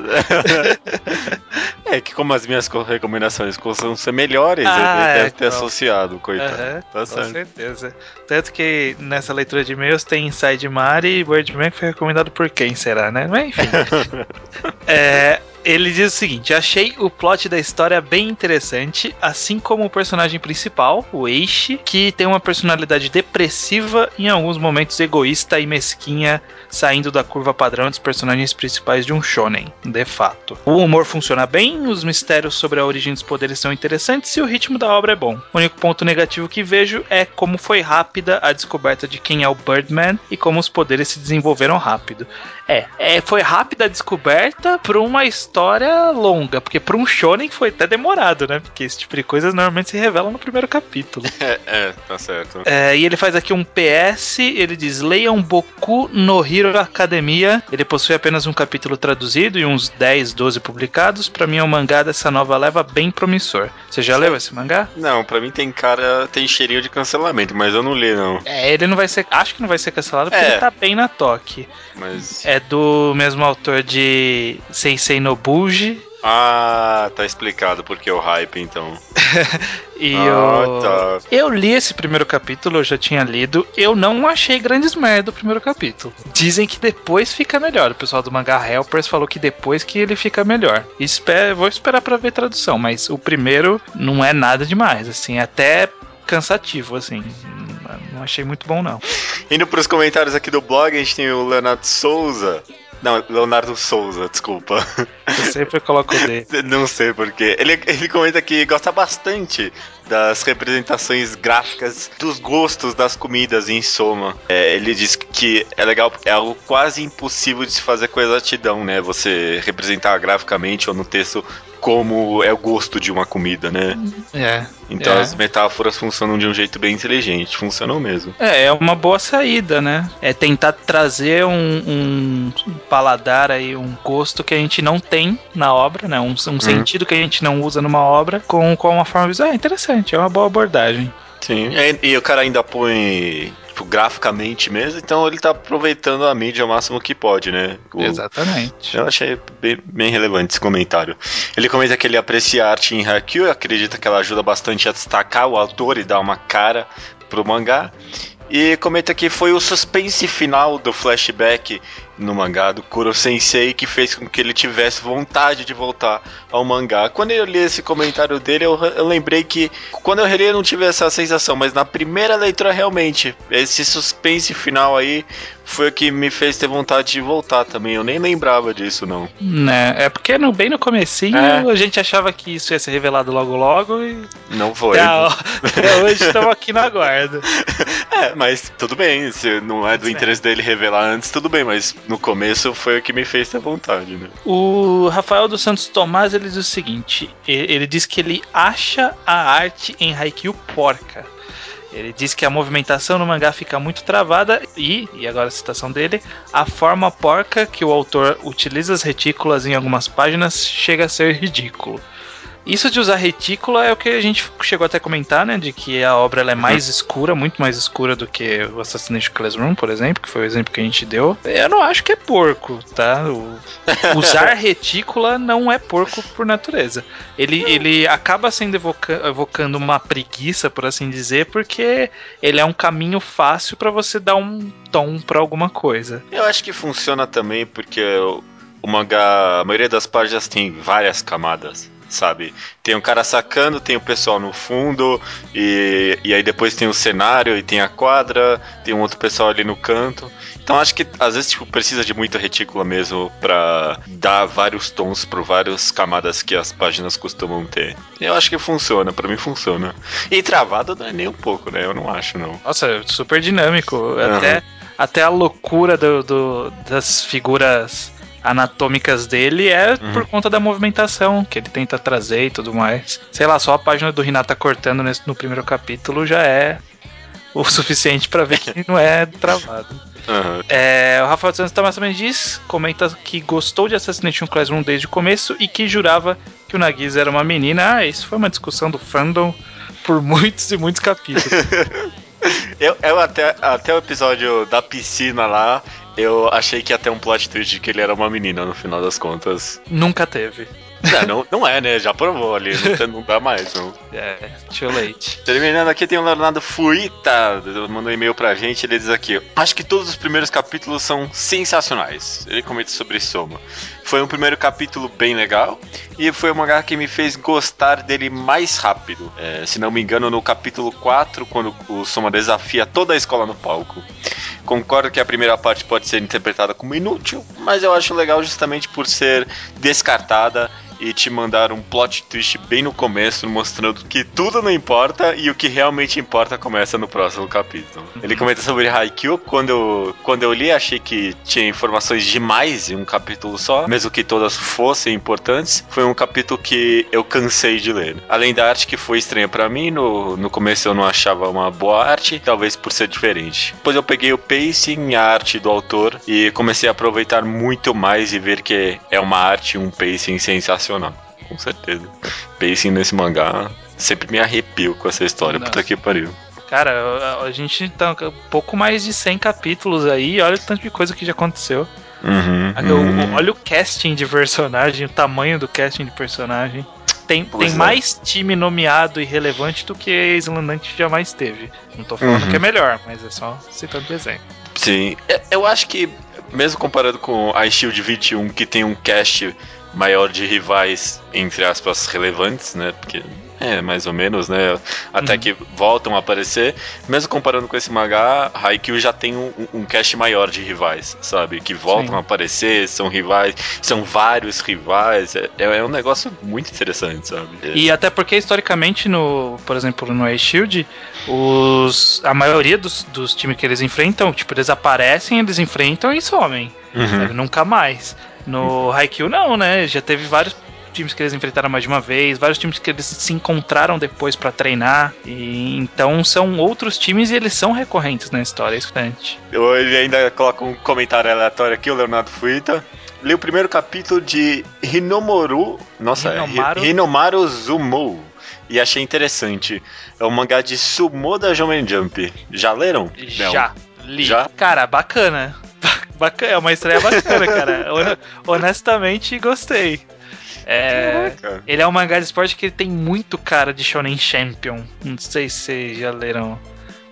[SPEAKER 3] é que como as minhas co- recomendações costumam ser melhores,
[SPEAKER 1] Ah,
[SPEAKER 3] ele
[SPEAKER 1] é,
[SPEAKER 3] deve ter
[SPEAKER 1] então.
[SPEAKER 3] associado, coitado.
[SPEAKER 1] Aham,
[SPEAKER 3] Tá
[SPEAKER 1] com
[SPEAKER 3] certo.
[SPEAKER 1] certeza. Tanto que nessa leitura de e-mails tem Inside Mari e Birdman que foi recomendado por quem será, né? Mas enfim. É, ele diz o seguinte: achei o plot da história bem interessante, assim como o personagem principal, o Eishi, que tem uma personalidade depressiva e em alguns momentos egoísta e mesquinha, saindo da curva padrão dos personagens principais de um shonen, de fato. O humor funciona bem, os mistérios sobre a origem dos poderes são interessantes e o ritmo da obra é bom. O único ponto negativo que vejo é como foi rápida a descoberta de quem é o Birdman e como os poderes se desenvolveram rápido. É, é foi rápida a descoberta por uma história longa, porque para um shonen foi até demorado, né? Porque esse tipo de coisas normalmente se revela no primeiro capítulo.
[SPEAKER 3] É, é, tá certo.
[SPEAKER 1] É, e ele faz aqui um PS, ele diz: leiam Boku no Hero Academia. Ele possui apenas um capítulo traduzido e uns 10, 12 publicados. Pra mim é um mangá dessa nova leva bem promissor. Você já leu esse mangá?
[SPEAKER 3] Não, pra mim tem cara, tem cheirinho de cancelamento, mas eu não li não.
[SPEAKER 1] É, ele não vai ser. Acho que não vai ser cancelado porque
[SPEAKER 3] É.
[SPEAKER 1] ele tá bem na toque.
[SPEAKER 3] Mas.
[SPEAKER 1] É do mesmo autor de Seisei no Buji.
[SPEAKER 3] Ah, tá explicado porque o hype então.
[SPEAKER 1] E
[SPEAKER 3] ah,
[SPEAKER 1] o...
[SPEAKER 3] tá.
[SPEAKER 1] Eu li esse primeiro capítulo, eu já tinha lido. Eu não achei grandes merda o primeiro capítulo. Dizem que depois fica melhor. O pessoal do Manga Helpers falou que depois que ele fica melhor. Espe- vou esperar pra ver tradução, mas o primeiro não é nada demais, assim, até cansativo, assim. Não achei muito bom, não.
[SPEAKER 3] Indo pros comentários aqui do blog, a gente tem o Leonardo Souza. Não, Leonardo Souza, desculpa.
[SPEAKER 1] Eu sempre coloco o D.
[SPEAKER 3] Não sei porquê. Ele, ele comenta que gosta bastante das representações gráficas dos gostos das comidas em soma. É, ele diz que é legal, é algo quase impossível de se fazer com exatidão, né? Você representar graficamente ou no texto como é o gosto de uma comida, né?
[SPEAKER 1] É.
[SPEAKER 3] Então
[SPEAKER 1] É.
[SPEAKER 3] as metáforas funcionam de um jeito bem inteligente, funcionam mesmo.
[SPEAKER 1] É, é uma boa saída, né? É tentar trazer um, um paladar aí, um gosto que a gente não tem na obra, né? Um, um sentido que a gente não usa numa obra com, com uma forma visual. É interessante, é uma boa abordagem.
[SPEAKER 3] Sim, é, e o cara ainda põe tipo, graficamente mesmo, então ele tá aproveitando a mídia o máximo que pode, né? O-
[SPEAKER 1] Exatamente.
[SPEAKER 3] Eu achei bem, bem relevante esse comentário. Ele comenta que ele aprecia a arte em Haikyuu, acredita que ela ajuda bastante a destacar o autor e dar uma cara pro mangá. E comenta que foi o suspense final do flashback no mangá do Kuro Sensei que fez com que ele tivesse vontade de voltar ao mangá. Quando eu li esse comentário dele, eu, eu lembrei que quando eu reli eu não tive essa sensação, mas na primeira leitura realmente, esse suspense final aí foi o que me fez ter vontade de voltar também. Eu nem lembrava disso, não.
[SPEAKER 1] Né? É porque no, bem no comecinho
[SPEAKER 3] É.
[SPEAKER 1] a gente achava que isso ia ser revelado logo logo e
[SPEAKER 3] Não foi.
[SPEAKER 1] até, até hoje estamos aqui na guarda.
[SPEAKER 3] É, mas tudo bem. Se não é do interesse dele revelar antes, tudo bem. Mas no começo foi o que me fez ter vontade, né?
[SPEAKER 1] O Rafael dos Santos Tomás ele diz o seguinte: ele diz que ele acha a arte em Haikyuu porca. Ele diz que a movimentação no mangá fica muito travada e, e agora a citação dele, a forma porca que o autor utiliza as retículas em algumas páginas chega a ser ridículo. Isso de usar retícula é o que a gente chegou até a comentar, né? De que a obra é mais escura, muito mais escura do que o Assassination Classroom, por exemplo, que foi o exemplo que a gente deu. Eu não acho que é porco, tá? O- usar retícula não é porco por natureza. Ele, ele acaba sendo evoca- evocando uma preguiça, por assim dizer, porque ele é um caminho fácil pra você dar um tom pra alguma coisa.
[SPEAKER 3] Eu acho que funciona também porque o, o mangá, a maioria das páginas tem várias camadas. Sabe? Tem um cara sacando, tem o pessoal no fundo, e, e aí depois tem o cenário, e tem a quadra, tem um outro pessoal ali no canto. Então acho que às vezes tipo, precisa de muita retícula mesmo pra dar vários tons para várias camadas que as páginas costumam ter. Eu acho que funciona, para mim funciona. E travado não é nem um pouco, né? Eu não acho, não.
[SPEAKER 1] Nossa, é super dinâmico. Até, até a loucura do, do- das figuras anatômicas dele é por conta da movimentação que ele tenta trazer e tudo mais. Sei lá, só a página do Renata cortando nesse- no primeiro capítulo já é o suficiente pra ver que não é travado.
[SPEAKER 3] Aham.
[SPEAKER 1] É, o Rafael Santos também diz, comenta que gostou de Assassination Classroom desde o começo e que jurava que o Nagisa era uma menina. Ah, isso foi uma discussão do fandom por muitos e muitos capítulos.
[SPEAKER 3] Eu, eu até, até o episódio da piscina lá, eu achei que ia ter um plot twist de que ele era uma menina no final das contas.
[SPEAKER 1] Nunca teve.
[SPEAKER 3] Não, não, não é, né? Já provou ali, não, não dá mais, não.
[SPEAKER 1] É, too late.
[SPEAKER 3] Terminando aqui, tem o Leonardo Fuita, mandou um e-mail pra gente, ele diz aqui, acho que todos os primeiros capítulos são sensacionais. Ele comenta sobre Soma. Foi um primeiro capítulo bem legal, e foi um mangá que me fez gostar dele mais rápido. É, se não me engano, no capítulo 4, quando o Soma desafia toda a escola no palco. Concordo que a primeira parte pode ser interpretada como inútil, mas eu acho legal justamente por ser descartada e te mandar um plot twist bem no começo, mostrando que tudo não importa e o que realmente importa começa no próximo capítulo. Ele comenta sobre Haikyuu, quando eu, quando eu li achei que tinha informações demais em um capítulo só, mesmo que todas fossem importantes, foi um capítulo que eu cansei de ler. Além da arte que foi estranha pra mim, no, no começo eu não achava uma boa arte, talvez por ser diferente. Depois eu peguei o pacing a arte do autor e comecei a aproveitar muito mais e ver que é uma arte um pacing sensacional. Com certeza. Pacing nesse mangá sempre me arrepio com essa história.
[SPEAKER 1] Nossa.
[SPEAKER 3] Puta que pariu.
[SPEAKER 1] Cara, a, a gente tá um pouco mais de 100 capítulos aí, olha o tanto de coisa que já aconteceu.
[SPEAKER 3] Uhum,
[SPEAKER 1] Olha o-
[SPEAKER 3] uhum.
[SPEAKER 1] Olha o casting de personagem, o tamanho do casting de personagem. Tem,
[SPEAKER 3] Pois
[SPEAKER 1] tem
[SPEAKER 3] é.
[SPEAKER 1] mais time nomeado e relevante do que Islandante jamais teve. Não tô falando
[SPEAKER 3] Uhum.
[SPEAKER 1] que é melhor, mas é só citando exemplo.
[SPEAKER 3] Sim, É- eu acho que, mesmo comparado com a Shield 21, que tem um cast maior de rivais, entre aspas, relevantes, né? Porque é mais ou menos, né? Até
[SPEAKER 1] Uhum.
[SPEAKER 3] que voltam a aparecer. Mesmo comparando com esse mangá, Haikyuu já tem um, um cast maior de rivais, sabe? Que voltam
[SPEAKER 1] Sim.
[SPEAKER 3] a aparecer, são rivais, são vários rivais. É, é um negócio muito interessante, sabe?
[SPEAKER 1] E até porque, historicamente, no, por exemplo, no Ace Shield, os, a maioria dos, dos times que eles enfrentam, tipo, eles aparecem, eles enfrentam e somem.
[SPEAKER 3] Uhum.
[SPEAKER 1] Nunca mais. No Haikyuu não, né? Já teve vários times que eles enfrentaram mais de uma vez, vários times que eles se encontraram depois pra treinar. E então são outros times e eles são recorrentes na história, é.
[SPEAKER 3] Ele ainda coloca um comentário aleatório aqui, o Leonardo Fuita. Li o primeiro capítulo de Hinomoru. Nossa,
[SPEAKER 1] Hinomaru?
[SPEAKER 3] Hi- Hinomaru Zumo. E achei interessante. É um mangá de sumo da Jomem Jump. Já leram? Não.
[SPEAKER 1] Já. Li.
[SPEAKER 3] Já?
[SPEAKER 1] Cara, bacana. Bacana, é uma estreia bacana, cara. Hon- Honestamente, gostei. É,
[SPEAKER 3] Caraca.
[SPEAKER 1] ele é um mangá de esporte que tem muito cara de Shonen Champion. Não sei se vocês já leram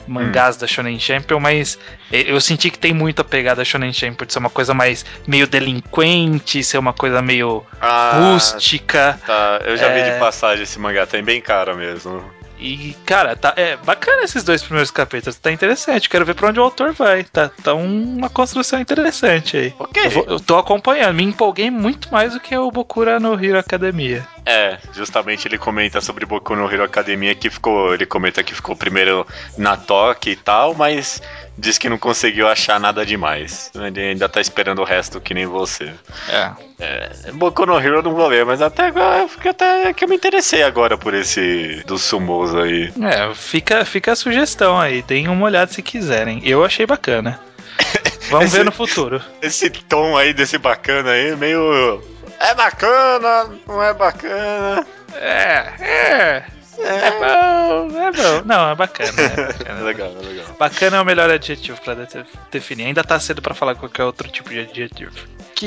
[SPEAKER 1] mangás da Shonen Champion, mas eu senti que tem muito a pegada Shonen Champion de ser uma coisa mais meio delinquente, ser uma coisa meio
[SPEAKER 3] Ah,
[SPEAKER 1] rústica.
[SPEAKER 3] tá. Eu já vi
[SPEAKER 1] É.
[SPEAKER 3] de passagem esse mangá, tem bem cara mesmo.
[SPEAKER 1] E, cara, tá, é bacana esses dois primeiros capítulos. Tá interessante. Quero ver pra onde o autor vai. Tá, tá uma construção interessante aí.
[SPEAKER 3] Ok.
[SPEAKER 1] Eu, vou- eu tô acompanhando. Me empolguei muito mais do que o Bokura no Hero Academia.
[SPEAKER 3] É, justamente ele comenta sobre Boku no Hero Academia que ficou. Ele comenta que ficou primeiro na Toque e tal, mas diz que não conseguiu achar nada demais. Ele ainda tá esperando o resto que nem você.
[SPEAKER 1] É.
[SPEAKER 3] É, Boku no Hero eu não vou ler, mas até agora eu fiquei até que eu me interessei agora por esse dos sumos aí.
[SPEAKER 1] É, fica, fica a sugestão aí. Deem uma olhada se quiserem. Eu achei bacana. Vamos
[SPEAKER 3] Esse-
[SPEAKER 1] ver no futuro.
[SPEAKER 3] Esse tom aí desse bacana aí, meio. É bacana, não é bacana.
[SPEAKER 1] É, é. É bom, é bom. Não, é bacana. É
[SPEAKER 3] É
[SPEAKER 1] bacana.
[SPEAKER 3] legal, é legal.
[SPEAKER 1] Bacana é o melhor adjetivo pra de- definir. Ainda tá cedo pra falar qualquer outro tipo de adjetivo.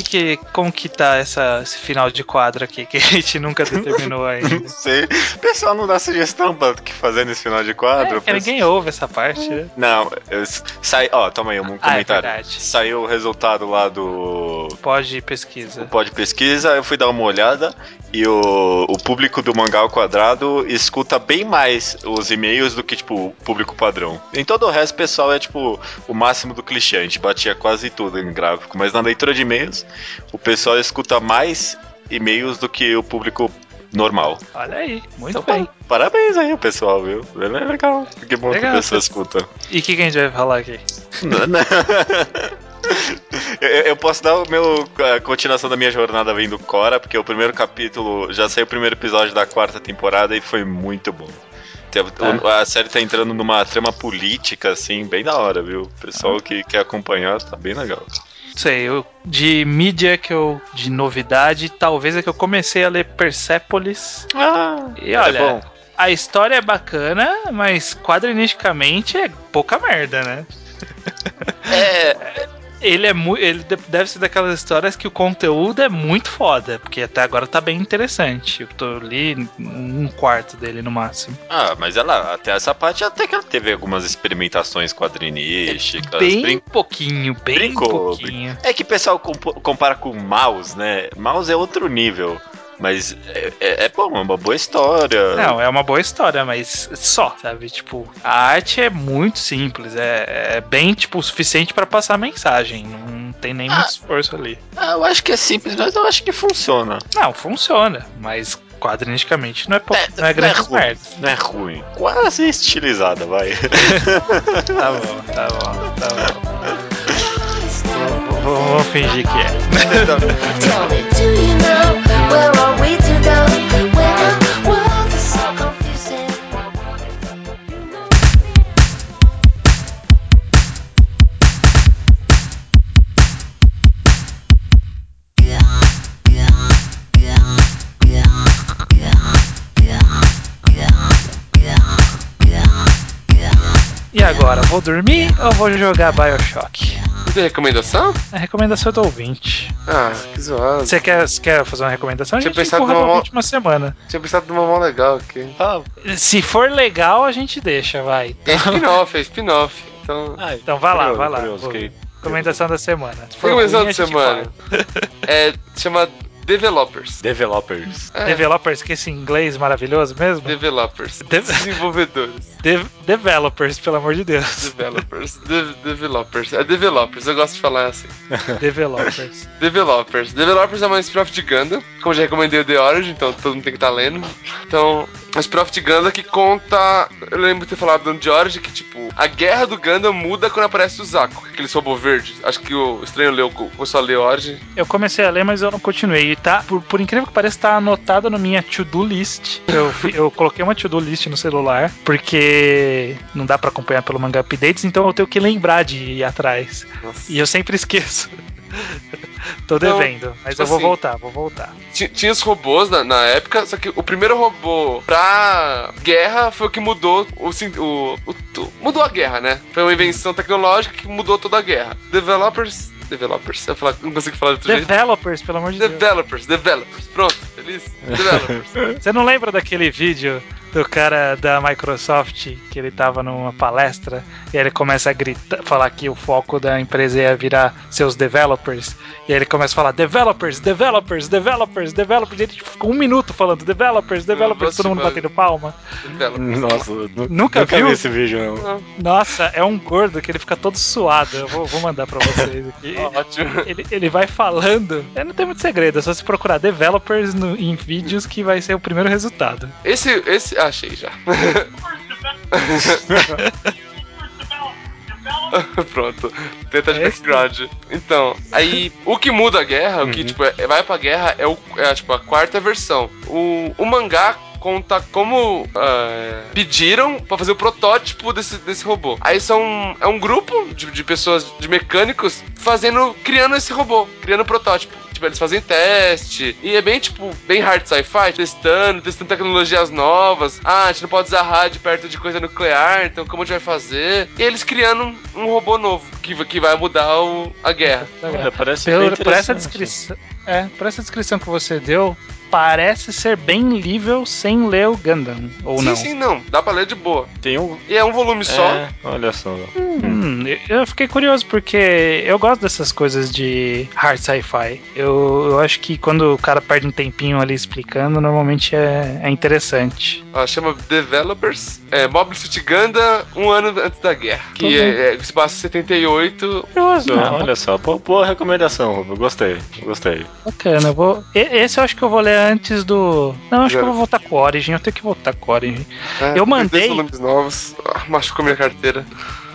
[SPEAKER 1] Que, que, como que tá essa, esse final de quadro aqui que a gente nunca determinou ainda?
[SPEAKER 3] Não sei. O pessoal não dá sugestão pra o que fazer nesse final de quadro.
[SPEAKER 1] É, que ninguém ouve essa parte, né?
[SPEAKER 3] Não, eu, sai, ó, toma aí um
[SPEAKER 1] Ah, é
[SPEAKER 3] comentário. Saiu o resultado lá do
[SPEAKER 1] Pode pesquisa.
[SPEAKER 3] Pode Pesquisa, eu fui dar uma olhada e o, o público do Mangá ao Quadrado escuta bem mais os e-mails do que, tipo, o público padrão. Em todo o resto, o pessoal é, tipo, o máximo do clichê. A gente batia quase tudo em gráfico. Mas na leitura de e-mails, o pessoal escuta mais e-mails do que o público normal.
[SPEAKER 1] Olha aí, muito
[SPEAKER 3] Então,
[SPEAKER 1] bem.
[SPEAKER 3] pa- parabéns aí, pessoal, viu? É legal. Que bom que
[SPEAKER 1] Legal,
[SPEAKER 3] a pessoa escuta.
[SPEAKER 1] E o que, que a gente vai falar aqui?
[SPEAKER 3] eu, eu posso dar o meu a continuação da minha jornada vendo Cora, porque o primeiro capítulo já saiu o primeiro episódio da quarta temporada e foi muito bom. Tem- o- A série tá entrando numa trama política, assim, bem da hora, viu? O pessoal que quer acompanhar tá bem legal.
[SPEAKER 1] Sei, eu, de mídia que eu. de novidade, talvez é que eu comecei a ler Persepolis.
[SPEAKER 3] Ah,
[SPEAKER 1] E olha,
[SPEAKER 3] é bom.
[SPEAKER 1] a história é bacana, mas quadrinisticamente é pouca merda, né?
[SPEAKER 3] É,
[SPEAKER 1] Ele é muito. Ele de- deve ser daquelas histórias que o conteúdo é muito foda, porque até agora tá bem interessante. Eu tô ali um quarto dele no máximo.
[SPEAKER 3] ah, mas ela, até essa parte, até que ela teve algumas experimentações quadrinísticas.
[SPEAKER 1] Bem
[SPEAKER 3] brin-
[SPEAKER 1] pouquinho, bem
[SPEAKER 3] brincou,
[SPEAKER 1] pouquinho.
[SPEAKER 3] É que o pessoal compara com Mouse, né? Mouse é outro nível. Mas é, é, é bom, é uma boa história.
[SPEAKER 1] Não, é uma boa história, mas só, sabe? Tipo, a arte é muito simples, é, é bem, tipo, o suficiente pra passar mensagem. Não tem nem muito esforço ali.
[SPEAKER 3] Ah, eu acho que é simples, mas eu acho que funciona.
[SPEAKER 1] Não, funciona, mas quadrinisticamente não é,
[SPEAKER 3] É,
[SPEAKER 1] não é grande
[SPEAKER 3] ruim.
[SPEAKER 1] merda.
[SPEAKER 3] Não é ruim. Quase estilizada, vai.
[SPEAKER 1] Tá bom, tá bom, tá bom. V- Vamos fingir que é. Agora, vou dormir ou vou jogar Bioshock?
[SPEAKER 2] Não tem recomendação?
[SPEAKER 1] A recomendação é do ouvinte.
[SPEAKER 2] Ah, que zoado.
[SPEAKER 1] Você quer, você quer fazer uma recomendação? A
[SPEAKER 2] Tinha
[SPEAKER 1] gente
[SPEAKER 2] pensado
[SPEAKER 1] empurra
[SPEAKER 2] numa
[SPEAKER 1] última semana.
[SPEAKER 2] Tinha pensado numa mão legal aqui.
[SPEAKER 3] Ah,
[SPEAKER 1] Se for legal, a gente deixa, vai.
[SPEAKER 2] É spin-off, é spin-off. Então.
[SPEAKER 1] Então vai lá,
[SPEAKER 3] curioso,
[SPEAKER 1] vai lá.
[SPEAKER 3] curioso,
[SPEAKER 1] Recomendação da semana.
[SPEAKER 2] Recomendação da semana. É. Chama Developers.
[SPEAKER 3] Developers.
[SPEAKER 2] É,
[SPEAKER 1] Developers, que esse inglês maravilhoso mesmo?
[SPEAKER 2] Developers.
[SPEAKER 1] De-
[SPEAKER 2] Desenvolvedores.
[SPEAKER 1] de- developers, pelo amor de Deus.
[SPEAKER 2] Developers. De- developers. É developers, eu gosto de falar assim.
[SPEAKER 1] Developers.
[SPEAKER 2] Developers. Developers é uma spin-off de Gundam. Como já recomendei o The Origin, então todo mundo tem que estar lendo. Então, uma spin-off de Gundam que conta. Eu lembro de ter falado The Origin que, tipo, a guerra do Gundam muda quando aparece o Zaku, aquele robô verde. Acho que o Estranho leu, começou a ler Origin.
[SPEAKER 1] Eu comecei a ler, mas eu não continuei. E tá, por, por incrível que pareça, tá anotado na minha to-do list. Eu, eu coloquei uma to-do list no celular, porque não dá pra acompanhar pelo manga updates, então eu tenho que lembrar de ir atrás.
[SPEAKER 2] Nossa.
[SPEAKER 1] E eu sempre esqueço. Tô
[SPEAKER 2] Então,
[SPEAKER 1] devendo, mas
[SPEAKER 2] tipo
[SPEAKER 1] eu vou
[SPEAKER 2] assim,
[SPEAKER 1] voltar, vou voltar.
[SPEAKER 2] Ti- Tinha os robôs na, na época, só que o primeiro robô pra guerra foi o que mudou o, o, o- tu- mudou a guerra, né? Foi uma invenção tecnológica que mudou toda a guerra. Developers, developers, eu falar, não consigo falar de outro jeito.
[SPEAKER 1] Developers, pelo amor de Deus.
[SPEAKER 2] Developers, developers, pronto, feliz? Developers.
[SPEAKER 1] Você não lembra daquele vídeo do cara da Microsoft que ele tava numa palestra e aí ele começa a gritar, falar que o foco da empresa ia virar seus developers e aí ele começa a falar developers, developers, developers, developers e ele ficou um minuto falando developers, developers, todo mundo batendo palma.
[SPEAKER 3] Nossa, nu-
[SPEAKER 1] Nunca viu?
[SPEAKER 3] vi esse vídeo, não.
[SPEAKER 2] Não,
[SPEAKER 1] Nossa, é um gordo que ele fica todo suado. Eu vou, vou mandar pra vocês aqui.
[SPEAKER 2] ótimo.
[SPEAKER 1] Ele, ele vai falando. É, não tem muito segredo, é só se procurar developers no- em vídeos que vai ser o primeiro resultado.
[SPEAKER 2] Esse, esse, achei já. Pronto, tenta de
[SPEAKER 1] É esse
[SPEAKER 2] background. Então, aí o que muda a guerra, o que tipo, é- vai pra guerra é, o, é tipo, a quarta versão. O, o mangá conta como ah, pediram pra fazer o protótipo desse, desse robô. Aí são é um grupo de, de pessoas, de mecânicos, fazendo, criando esse robô, criando o protótipo. Tipo, eles fazem teste. E é bem, tipo, bem hard sci-fi, testando, testando tecnologias novas. Ah, a gente não pode usar rádio perto de coisa nuclear, então como a gente vai fazer? E eles criando um, um robô novo, que, que vai mudar o- a guerra.
[SPEAKER 3] É, parece bem
[SPEAKER 1] Pelo, por essa descrição. É, por essa descrição que você deu, parece ser bem lível sem ler o Gundam, ou
[SPEAKER 2] sim,
[SPEAKER 1] não?
[SPEAKER 2] sim, não. Dá pra ler de boa.
[SPEAKER 3] Tem um.
[SPEAKER 2] E é um volume só.
[SPEAKER 3] É, olha só.
[SPEAKER 1] Hum, eu fiquei curioso porque eu gosto dessas coisas de hard sci-fi. Eu, eu acho que quando o cara perde um tempinho ali explicando, normalmente é, é interessante.
[SPEAKER 2] Ela chama Developers. É, Mobile Suit Gundam, um ano antes da guerra. Que
[SPEAKER 1] Tudo
[SPEAKER 2] é, é, se passa em 78.
[SPEAKER 1] Curioso,
[SPEAKER 3] Não,
[SPEAKER 1] né?
[SPEAKER 3] olha só, boa, boa recomendação, Rubio. Gostei, gostei.
[SPEAKER 1] Bacana. Vou... Esse eu acho que eu vou ler antes do. Não, acho que eu vou voltar com o Origin. Eu tenho que voltar com o Origin.
[SPEAKER 2] É,
[SPEAKER 1] Eu mandei-
[SPEAKER 2] Dois volumes novos. Ah, machucou minha carteira.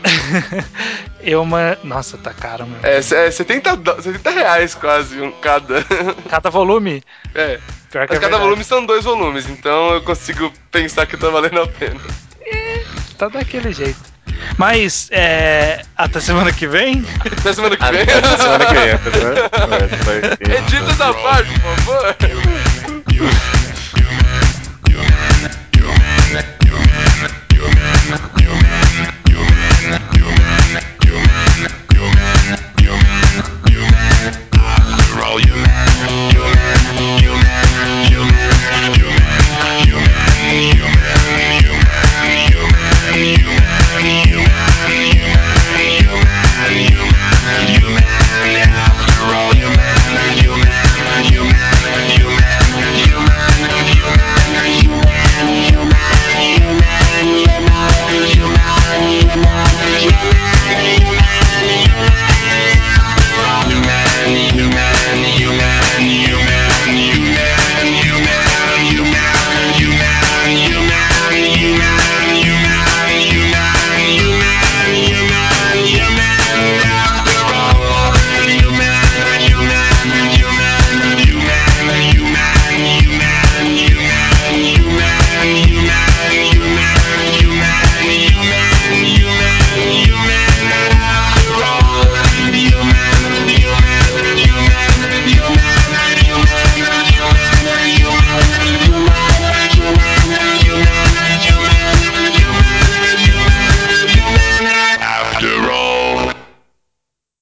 [SPEAKER 1] Eu uma. Nossa, tá caro, meu.
[SPEAKER 2] É, é 70, do- 70 reais quase um cada.
[SPEAKER 1] Cada volume.
[SPEAKER 2] É.
[SPEAKER 1] Pior que
[SPEAKER 2] Mas
[SPEAKER 1] é
[SPEAKER 2] cada
[SPEAKER 1] verdade.
[SPEAKER 2] volume são dois volumes, então eu consigo pensar que tá valendo a pena.
[SPEAKER 1] Tá daquele jeito. Mas, é. Até semana que vem.
[SPEAKER 2] Até semana que vem.
[SPEAKER 3] Até semana que vem, até semana que vem.
[SPEAKER 2] Edita essa parte, por favor. you.